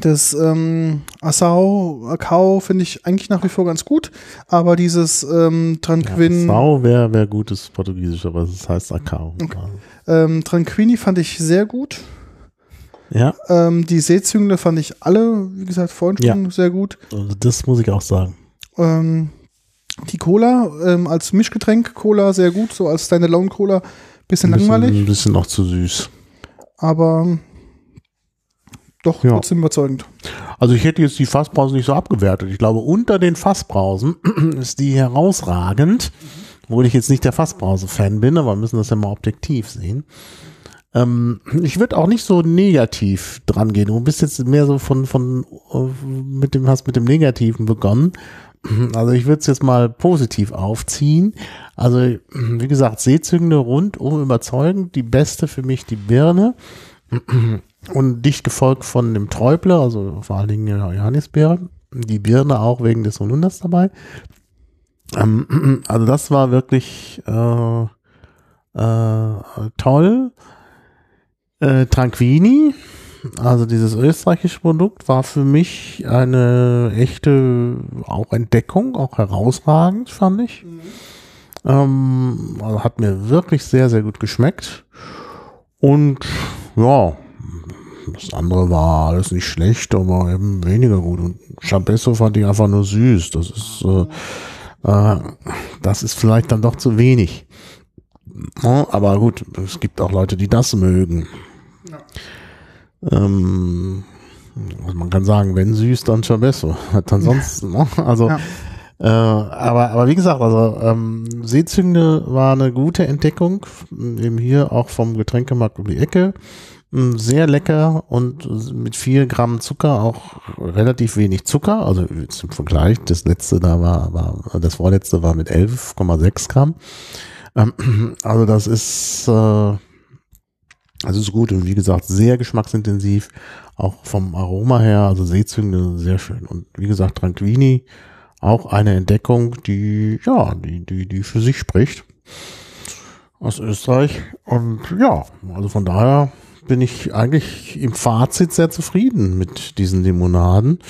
Speaker 1: das ähm, Assau, Akau finde ich eigentlich nach wie vor ganz gut, aber dieses ähm, Tranquin,
Speaker 2: Sau wäre wär gutes Portugiesisch, aber es heißt Acau.
Speaker 1: ähm, Tranquini fand ich sehr gut.
Speaker 2: Ja,
Speaker 1: Ähm, die Seezüngle fand ich alle, wie gesagt, vorhin schon sehr gut.
Speaker 2: also das muss ich auch sagen.
Speaker 1: Ähm, die Cola ähm, als Mischgetränk, Cola sehr gut, so als Standalone Cola, bisschen
Speaker 2: Ein bisschen,
Speaker 1: langweilig,
Speaker 2: ein bisschen noch zu süß.
Speaker 1: aber doch
Speaker 2: Ja.
Speaker 1: trotzdem überzeugend.
Speaker 2: Also ich hätte jetzt die Fassbrause nicht so abgewertet. Ich glaube, unter den Fassbrausen ist die herausragend, obwohl ich jetzt nicht der Fassbrause-Fan bin, aber wir müssen das ja mal objektiv sehen. Ähm, ich würde auch nicht so negativ dran gehen. Du bist jetzt mehr so von, von äh, mit dem, hast mit dem Negativen begonnen. Also ich würde es jetzt mal positiv aufziehen. Also, wie gesagt, Seezüngende rundum überzeugend. Die beste für mich die Birne. Und dicht gefolgt von dem Träubler, also vor allen Dingen ja, Johannisbeere. Die Birne auch wegen des Holunders dabei. Ähm, also das war wirklich äh, äh, toll. Äh, Tranquini, also dieses österreichische Produkt, war für mich eine echte auch Entdeckung, auch herausragend, fand ich. Ähm, also hat mir wirklich sehr, sehr gut geschmeckt. Und ja, das andere war alles nicht schlecht, aber eben weniger gut. Und Chabesso fand ich einfach nur süß. Das ist, äh, äh, das ist vielleicht dann doch zu wenig. Aber gut, es gibt auch Leute, die das mögen. Ähm, man kann sagen, wenn süß, dann Chabesso. Hat ansonsten, ne? also,
Speaker 1: Ja.
Speaker 2: äh, aber, aber wie gesagt, also ähm, Seezünde war eine gute Entdeckung, eben hier auch vom Getränkemarkt um die Ecke. Mm, Sehr lecker und mit vier Gramm Zucker auch relativ wenig Zucker. Also zum Vergleich, das letzte da war, war das vorletzte war mit 11,6 Gramm. Ähm, also das ist, äh, also ist gut und wie gesagt sehr geschmacksintensiv, auch vom Aroma her, also Seezünde sehr schön und wie gesagt Tranquini auch eine Entdeckung, die, ja, die, die, die für sich spricht aus Österreich. Und ja, also von daher bin ich eigentlich im Fazit sehr zufrieden mit diesen Limonaden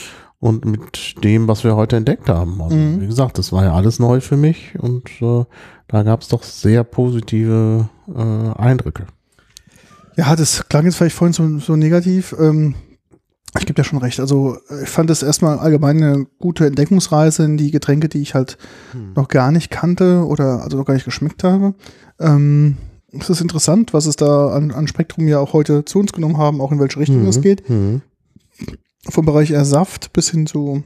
Speaker 2: und mit dem, was wir heute entdeckt haben. Also,
Speaker 1: Mhm.
Speaker 2: Wie gesagt, das war ja alles neu für mich und äh, da gab es doch sehr positive äh, Eindrücke.
Speaker 1: Ja, das klang jetzt vielleicht vorhin so, so negativ. Ähm, ich gebe dir schon recht. Also äh, ich fand es erstmal allgemein eine gute Entdeckungsreise in die Getränke, die ich halt noch gar nicht kannte oder also noch gar nicht geschmeckt habe. Ähm, es ist interessant, was es da an, an Spektrum ja auch heute zu uns genommen haben, auch in welche Richtung es geht.
Speaker 2: Mhm.
Speaker 1: Vom Bereich eher Saft bis hin zu,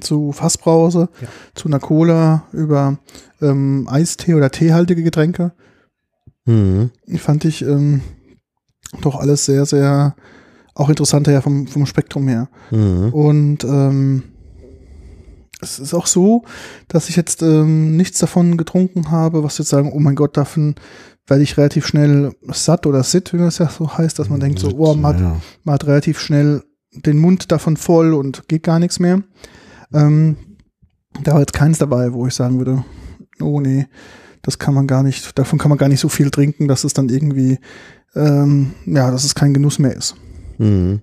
Speaker 1: zu Fassbrause,
Speaker 2: Ja.
Speaker 1: zu einer Cola, über ähm, Eistee oder teehaltige Getränke.
Speaker 2: Mhm.
Speaker 1: fand ich ähm, doch alles sehr, sehr auch interessanter ja vom, vom Spektrum her.
Speaker 2: Mhm.
Speaker 1: Und ähm, es ist auch so, dass ich jetzt ähm, nichts davon getrunken habe, was jetzt sagen, oh mein Gott, davon werde ich relativ schnell satt oder sit, wie das ja so heißt, dass man denkt so, oh, man hat, man hat relativ schnell den Mund davon voll und geht gar nichts mehr. Ähm, da war jetzt keins dabei, wo ich sagen würde, oh nee, das kann man gar nicht, davon kann man gar nicht so viel trinken, dass es dann irgendwie, ähm, ja, dass es kein Genuss mehr ist.
Speaker 2: Mhm.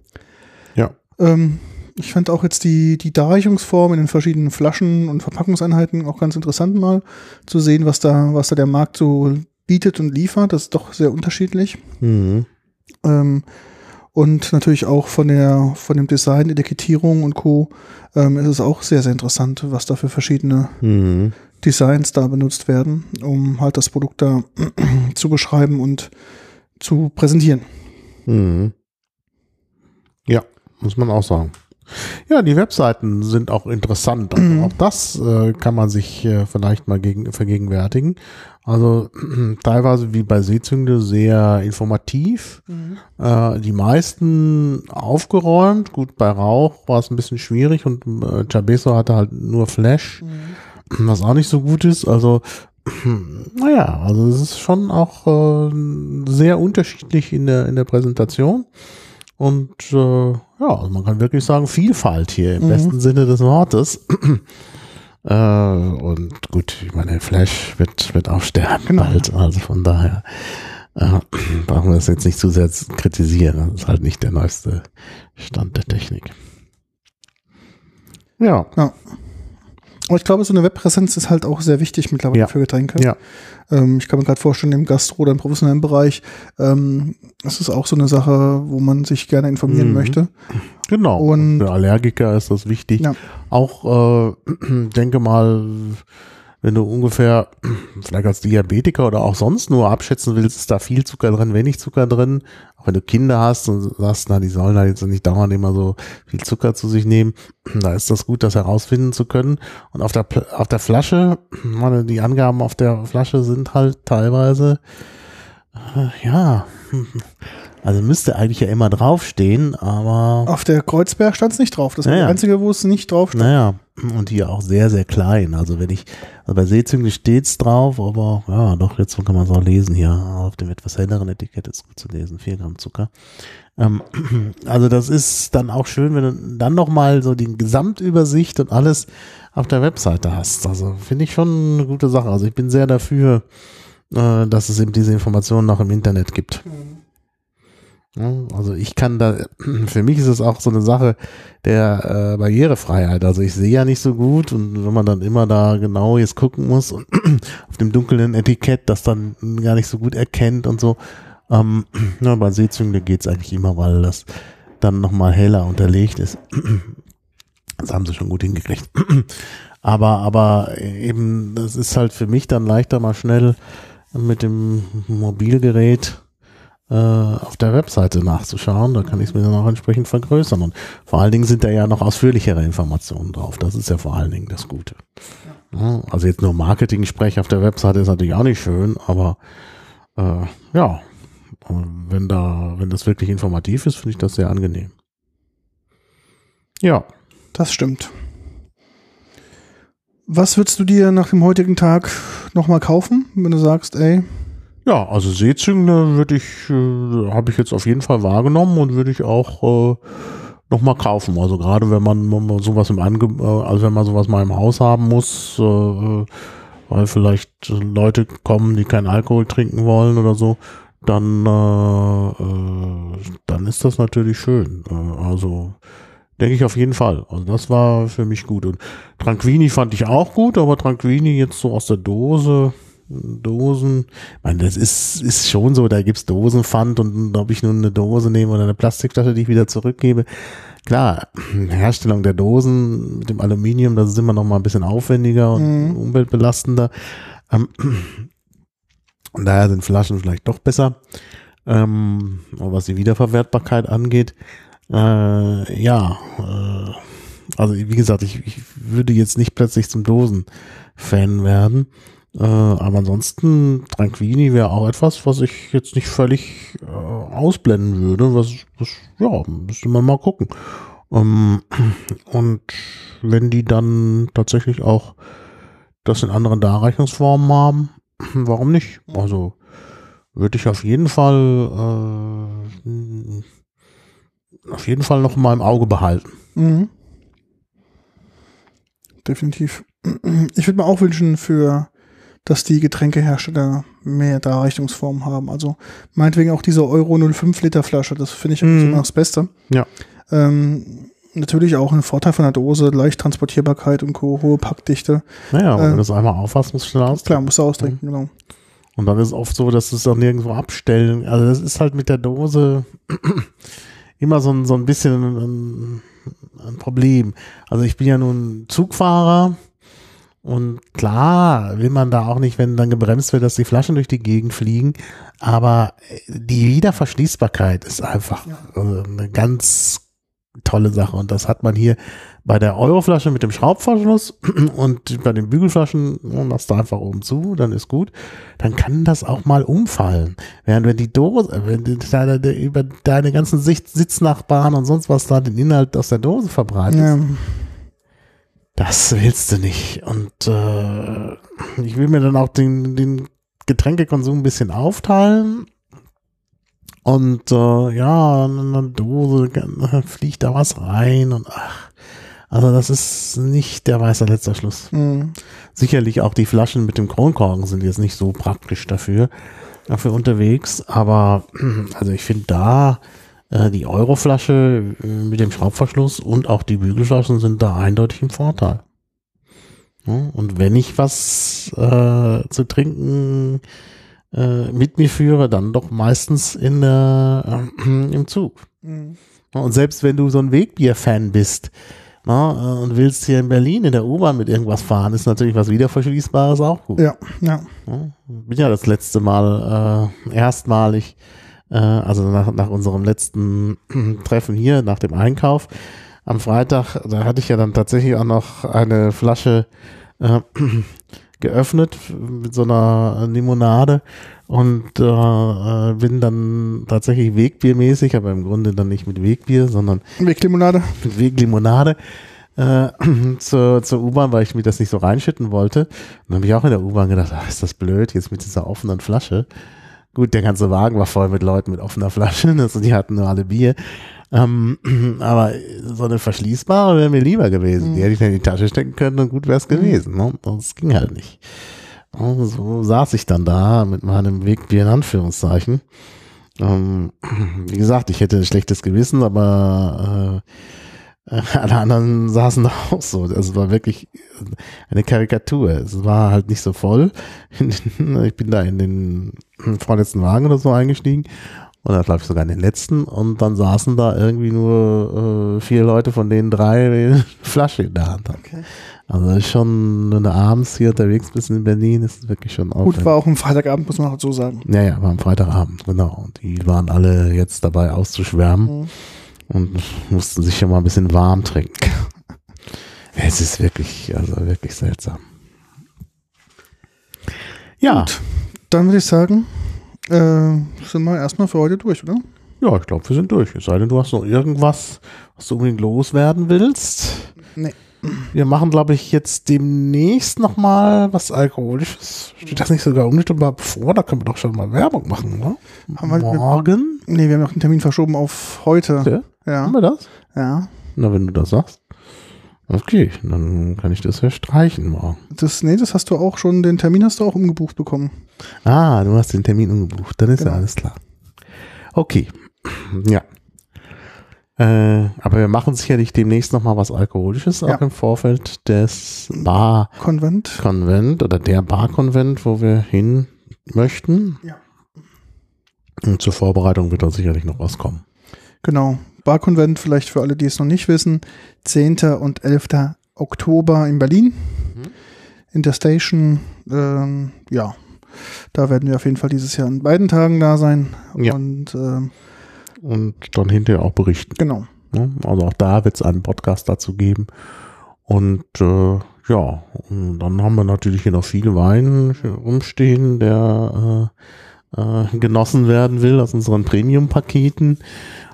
Speaker 2: Ja.
Speaker 1: Ähm, ich fand auch jetzt die, die Darreichungsform in den verschiedenen Flaschen und Verpackungseinheiten auch ganz interessant mal zu sehen, was da, was da der Markt so bietet und liefert. Das ist doch sehr unterschiedlich.
Speaker 2: Mhm.
Speaker 1: Ähm, und natürlich auch von der, von dem Design, Etikettierung und Co. Ähm, ist es auch sehr, sehr interessant, was da für verschiedene
Speaker 2: Mhm.
Speaker 1: Designs da benutzt werden, um halt das Produkt da zu beschreiben und zu präsentieren.
Speaker 2: Mhm. Ja, muss man auch sagen. Ja, die Webseiten sind auch interessant. Also
Speaker 1: Mhm.
Speaker 2: Auch das äh, kann man sich äh, vielleicht mal gegen, vergegenwärtigen. Also teilweise wie bei Seezünde sehr informativ. Äh, die meisten aufgeräumt. Gut, bei Rauch war es ein bisschen schwierig und äh, Chabeso hatte halt nur Flash, was auch nicht so gut ist. Also naja, also es ist schon auch äh, sehr unterschiedlich in der, in der Präsentation. Und äh, ja, also man kann wirklich sagen, Vielfalt hier im
Speaker 1: Mhm.
Speaker 2: besten Sinne des Wortes. äh, und gut, ich meine, Flash wird, wird auch sterben
Speaker 1: Genau.
Speaker 2: bald. Also von daher äh, brauchen wir das jetzt nicht zu sehr kritisieren. Das ist halt nicht der neueste Stand der Technik. Ja,
Speaker 1: Aber ich glaube, so eine Webpräsenz ist halt auch sehr wichtig mittlerweile
Speaker 2: Ja.
Speaker 1: für Getränke.
Speaker 2: Ja.
Speaker 1: Ähm, ich kann mir gerade vorstellen, im Gastro oder im professionellen Bereich, ähm, das ist auch so eine Sache, wo man sich gerne informieren
Speaker 2: Mhm.
Speaker 1: möchte.
Speaker 2: Genau.
Speaker 1: Und-
Speaker 2: für Allergiker ist das wichtig.
Speaker 1: Ja.
Speaker 2: Auch, äh, denke mal, wenn du ungefähr, vielleicht als Diabetiker oder auch sonst nur abschätzen willst, ist da viel Zucker drin, wenig Zucker drin. Auch wenn du Kinder hast und sagst, na, die sollen da jetzt nicht dauernd immer so viel Zucker zu sich nehmen, da ist das gut, das herausfinden zu können. Und auf der, auf der Flasche, meine, die Angaben auf der Flasche sind halt teilweise, äh, ja, also müsste eigentlich ja immer draufstehen, aber
Speaker 1: Auf der Kreuzberg stand es nicht drauf. Das war der
Speaker 2: ja.
Speaker 1: einzige, wo es nicht drauf stand.
Speaker 2: Naja, und hier auch sehr, sehr klein. Also wenn ich, also bei Seezüngli steht's drauf, aber ja, doch, jetzt kann man es auch lesen hier. Auf dem etwas helleren Etikett ist gut zu lesen, 4 Gramm Zucker. Ähm, also das ist dann auch schön, wenn du dann nochmal so die Gesamtübersicht und alles auf der Webseite hast. Also finde ich schon eine gute Sache. Also ich bin sehr dafür, äh, dass es eben diese Informationen noch im Internet gibt. Ja, Also ich kann da, für mich ist es auch so eine Sache der äh, Barrierefreiheit. Also ich sehe ja nicht so gut und wenn man dann immer da genau jetzt gucken muss und auf dem dunklen Etikett das dann gar nicht so gut erkennt und so. Ähm, na, bei Seezüngle geht's eigentlich immer, weil das dann nochmal heller unterlegt ist. Das haben sie schon gut hingekriegt. Aber, aber eben, das ist halt für mich dann leichter mal schnell mit dem Mobilgerät auf der Webseite nachzuschauen. Da kann ich es mir dann auch entsprechend vergrößern. Und vor allen Dingen sind da ja noch ausführlichere Informationen drauf. Das ist ja vor allen Dingen das Gute. Ja, also jetzt nur Marketing-Sprech auf der Webseite ist natürlich auch nicht schön, aber äh, ja, wenn da, wenn das wirklich informativ ist, finde ich das sehr angenehm. Ja,
Speaker 1: Das stimmt. Was würdest du dir nach dem heutigen Tag nochmal kaufen, wenn du sagst, ey,
Speaker 2: Ja, also Seezüngle würde ich, äh, habe ich jetzt auf jeden Fall wahrgenommen und würde ich auch nochmal kaufen. Also gerade wenn man, wenn man sowas im Ange äh, also wenn man sowas mal im Haus haben muss, äh, äh, weil vielleicht Leute kommen, die keinen Alkohol trinken wollen oder so, dann, äh, äh, dann ist das natürlich schön. Äh, also denke ich auf jeden Fall. Also das war für mich gut. Und Tranquini fand ich auch gut, aber Tranquini jetzt so aus der Dose, Dosen, ich meine, das ist, ist schon so, da gibt's Dosenpfand und ob ich nun eine Dose nehme oder eine Plastikflasche, die ich wieder zurückgebe. Klar, Herstellung der Dosen mit dem Aluminium, das ist immer noch mal ein bisschen aufwendiger und mhm. umweltbelastender. Ähm, und daher sind Flaschen vielleicht doch besser. Ähm, was die Wiederverwertbarkeit angeht. Äh, ja, äh, also wie gesagt, ich, ich würde jetzt nicht plötzlich zum Dosen-Fan werden. Äh, aber ansonsten, Tranquini wäre auch etwas, was ich jetzt nicht völlig äh, ausblenden würde. Was, was, ja, müsste man mal gucken. Ähm, und wenn die dann tatsächlich auch das in anderen Darreichungsformen haben, warum nicht? Also würde ich auf jeden Fall äh, auf jeden Fall noch mal im Auge behalten. Mhm.
Speaker 1: Definitiv. Ich würde mir auch wünschen für dass die Getränkehersteller mehr Darreichungsformen haben. Also meinetwegen auch diese Euro 05 Liter Flasche, das finde ich mm. immer das Beste.
Speaker 2: Ja.
Speaker 1: Ähm, natürlich auch ein Vorteil von der Dose, leicht Transportierbarkeit und hohe Packdichte.
Speaker 2: Naja, wenn äh, du das einmal aufhast, musst du schnell
Speaker 1: austrinken. Klar, musst du austrinken, mhm. genau.
Speaker 2: Und dann ist es oft so, dass du es auch nirgendwo abstellen. Also das ist halt mit der Dose immer so ein, so ein bisschen ein, ein Problem. Also ich bin ja nun Zugfahrer und klar will man da auch nicht, wenn dann gebremst wird, dass die Flaschen durch die Gegend fliegen. Aber die Wiederverschließbarkeit ist einfach also eine ganz tolle Sache. Und das hat man hier bei der Euroflasche mit dem Schraubverschluss und bei den Bügelflaschen machst du einfach oben zu, dann ist gut. Dann kann das auch mal umfallen. Während wenn die Dose, wenn die, deine, über deine ganzen Sitznachbarn und sonst was da den Inhalt aus der Dose verbreitet. Ja das willst du nicht. Und äh, ich will mir dann auch den, den Getränkekonsum ein bisschen aufteilen. Und äh, ja, in einer Dose fliegt da was rein und ach. Also das ist nicht der weiße letzter Schluss. Mhm. Sicherlich auch die Flaschen mit dem Kronkorken sind jetzt nicht so praktisch dafür, dafür unterwegs. Aber also ich finde da äh, die Euroflasche äh, mit dem Schraubverschluss und auch die Bügelflaschen sind da eindeutig im Vorteil. und wenn ich was äh, zu trinken äh, mit mir führe, dann doch meistens in, äh, im Zug. Mhm. Und selbst wenn du so ein Wegbier-Fan bist, na, und willst hier in Berlin in der U-Bahn mit irgendwas fahren, ist natürlich was Wiederverschließbares auch gut.
Speaker 1: Ja, ja.
Speaker 2: Bin ja das letzte Mal äh, erstmalig äh, also nach, nach unserem letzten Treffen hier, nach dem Einkauf am Freitag, da hatte ich ja dann tatsächlich auch noch eine Flasche äh, geöffnet mit so einer Limonade und äh, bin dann tatsächlich Wegbiermäßig, aber im Grunde dann nicht mit Wegbier, sondern
Speaker 1: Weglimonade.
Speaker 2: Mit Weglimonade äh, zur, zur U-Bahn, weil ich mir das nicht so reinschütten wollte. Und dann habe ich auch in der U-Bahn gedacht, ach, ist das blöd, jetzt mit dieser offenen Flasche. Gut, der ganze Wagen war voll mit Leuten mit offener Flasche, also die hatten nur alle Bier. Ähm, aber so eine verschließbare wäre mir lieber gewesen. Mhm. Die hätte ich in die Tasche stecken können und gut wäre es mhm. gewesen. Ne? Das ging halt nicht. Und so saß ich dann da mit meinem Wegbier in Anführungszeichen. Ähm, wie gesagt, ich hätte ein schlechtes Gewissen, aber äh, alle anderen saßen da auch so. Es war wirklich eine Karikatur. Es war halt nicht so voll. Ich bin da in den vorletzten Wagen oder so eingestiegen. Oder glaube ich sogar in den letzten. Und dann saßen da irgendwie nur äh, vier Leute, von denen drei Flasche in der Hand haben. Okay. Also ist schon, wenn du abends hier unterwegs bist in Berlin, ist es wirklich schon
Speaker 1: aufregend. Gut, war auch am Freitagabend, muss man auch so sagen.
Speaker 2: Ja, ja, war am Freitagabend, genau. Und die waren alle jetzt dabei auszuschwärmen. Mhm und mussten sich ja mal ein bisschen warm trinken. es ist wirklich, also wirklich seltsam.
Speaker 1: Ja. Gut, dann würde ich sagen, äh, sind wir erstmal für heute durch, oder?
Speaker 2: Ja, ich glaube, wir sind durch. Es sei denn, du hast noch irgendwas, was du unbedingt loswerden willst.
Speaker 1: Nee.
Speaker 2: Wir machen, glaube ich, jetzt demnächst nochmal was Alkoholisches. Steht das nicht sogar unmittelbar bevor? Da können wir doch schon mal Werbung machen, ne?
Speaker 1: Haben wir-
Speaker 2: Morgen?
Speaker 1: Nee, wir haben noch den Termin verschoben auf heute.
Speaker 2: Ja.
Speaker 1: Ja.
Speaker 2: Haben wir das?
Speaker 1: Ja.
Speaker 2: Na, wenn du das sagst. Okay, dann kann ich das ja streichen morgen.
Speaker 1: Das, nee, das hast du auch schon, den Termin hast du auch umgebucht bekommen.
Speaker 2: Ah, du hast den Termin umgebucht. Dann ist
Speaker 1: Genau.
Speaker 2: ja alles klar. Okay. Ja. Äh, aber wir machen sicherlich demnächst nochmal was Alkoholisches, auch
Speaker 1: Ja.
Speaker 2: im Vorfeld des Bar-Konvent
Speaker 1: Konvent.
Speaker 2: oder der Bar-Konvent, wo wir hin möchten.
Speaker 1: Ja.
Speaker 2: Und zur Vorbereitung wird da sicherlich noch was kommen.
Speaker 1: Genau. Barkonvent, vielleicht für alle, die es noch nicht wissen. 10. und 11. Oktober in Berlin.
Speaker 2: Mhm.
Speaker 1: In der Station. Ähm, ja. Da werden wir auf jeden Fall dieses Jahr an beiden Tagen da sein.
Speaker 2: Ja.
Speaker 1: Und ähm,
Speaker 2: Und dann hinterher auch berichten.
Speaker 1: genau.
Speaker 2: Ne? Also auch da wird es einen Podcast dazu geben. Und äh, ja, und dann haben wir natürlich hier noch viel Wein rumstehen, der äh, äh, genossen werden will aus unseren Premium-Paketen.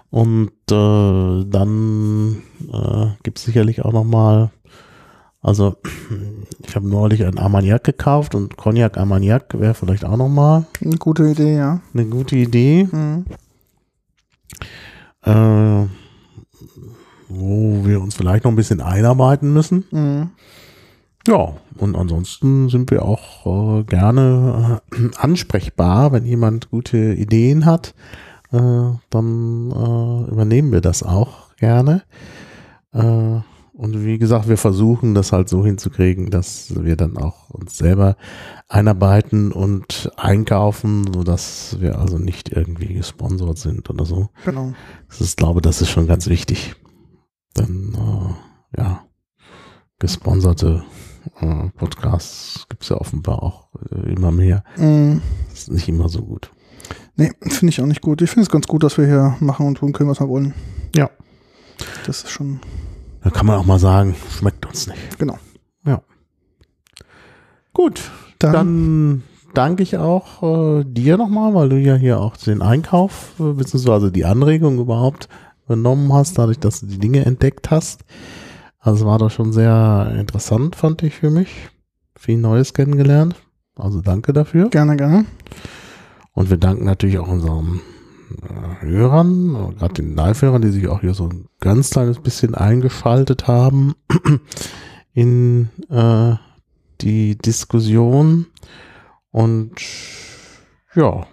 Speaker 2: Und äh, dann äh, gibt es sicherlich auch noch mal, also ich habe neulich ein Armagnac gekauft und Cognac Armagnac wäre vielleicht auch noch mal
Speaker 1: Eine gute Idee, ja.
Speaker 2: eine gute Idee.
Speaker 1: Mhm.
Speaker 2: Äh, wo wir uns vielleicht noch ein bisschen einarbeiten müssen.
Speaker 1: Mhm.
Speaker 2: Ja, und ansonsten sind wir auch äh, gerne äh, ansprechbar, wenn jemand gute Ideen hat, äh, dann äh, übernehmen wir das auch gerne. Und wie gesagt, wir versuchen das halt so hinzukriegen, dass wir dann auch uns selber einarbeiten und einkaufen, sodass wir also nicht irgendwie gesponsert sind oder so.
Speaker 1: Genau.
Speaker 2: Das ist, glaube, das ist schon ganz wichtig. Denn, äh, ja, gesponserte äh, Podcasts gibt es ja offenbar auch äh, immer mehr. Das ist nicht immer so gut.
Speaker 1: Nee, finde ich auch nicht gut. Ich finde es ganz gut, dass wir hier machen und tun können, was wir wollen.
Speaker 2: Ja.
Speaker 1: Das ist schon,
Speaker 2: Da kann man auch mal sagen, schmeckt uns nicht.
Speaker 1: genau.
Speaker 2: Gut,
Speaker 1: Dann,
Speaker 2: dann danke ich auch äh, dir nochmal, weil du ja hier auch den Einkauf, äh, beziehungsweise die Anregung überhaupt übernommen hast, dadurch, dass du die Dinge entdeckt hast. Also war das schon sehr interessant, fand ich für mich. Viel Neues kennengelernt. Also danke dafür.
Speaker 1: gerne, gerne.
Speaker 2: Und wir danken natürlich auch unseren äh, Hörern, äh, gerade den Live-Hörern, die sich auch hier so ein ganz kleines bisschen eingeschaltet haben in äh, die Diskussion. Und ja,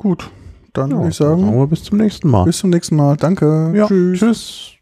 Speaker 1: Gut. Dann
Speaker 2: ja
Speaker 1: würde ich
Speaker 2: dann
Speaker 1: sagen,
Speaker 2: sagen wir bis zum nächsten Mal.
Speaker 1: bis zum nächsten Mal. Danke.
Speaker 2: ja,
Speaker 1: Tschüss.
Speaker 2: tschüss.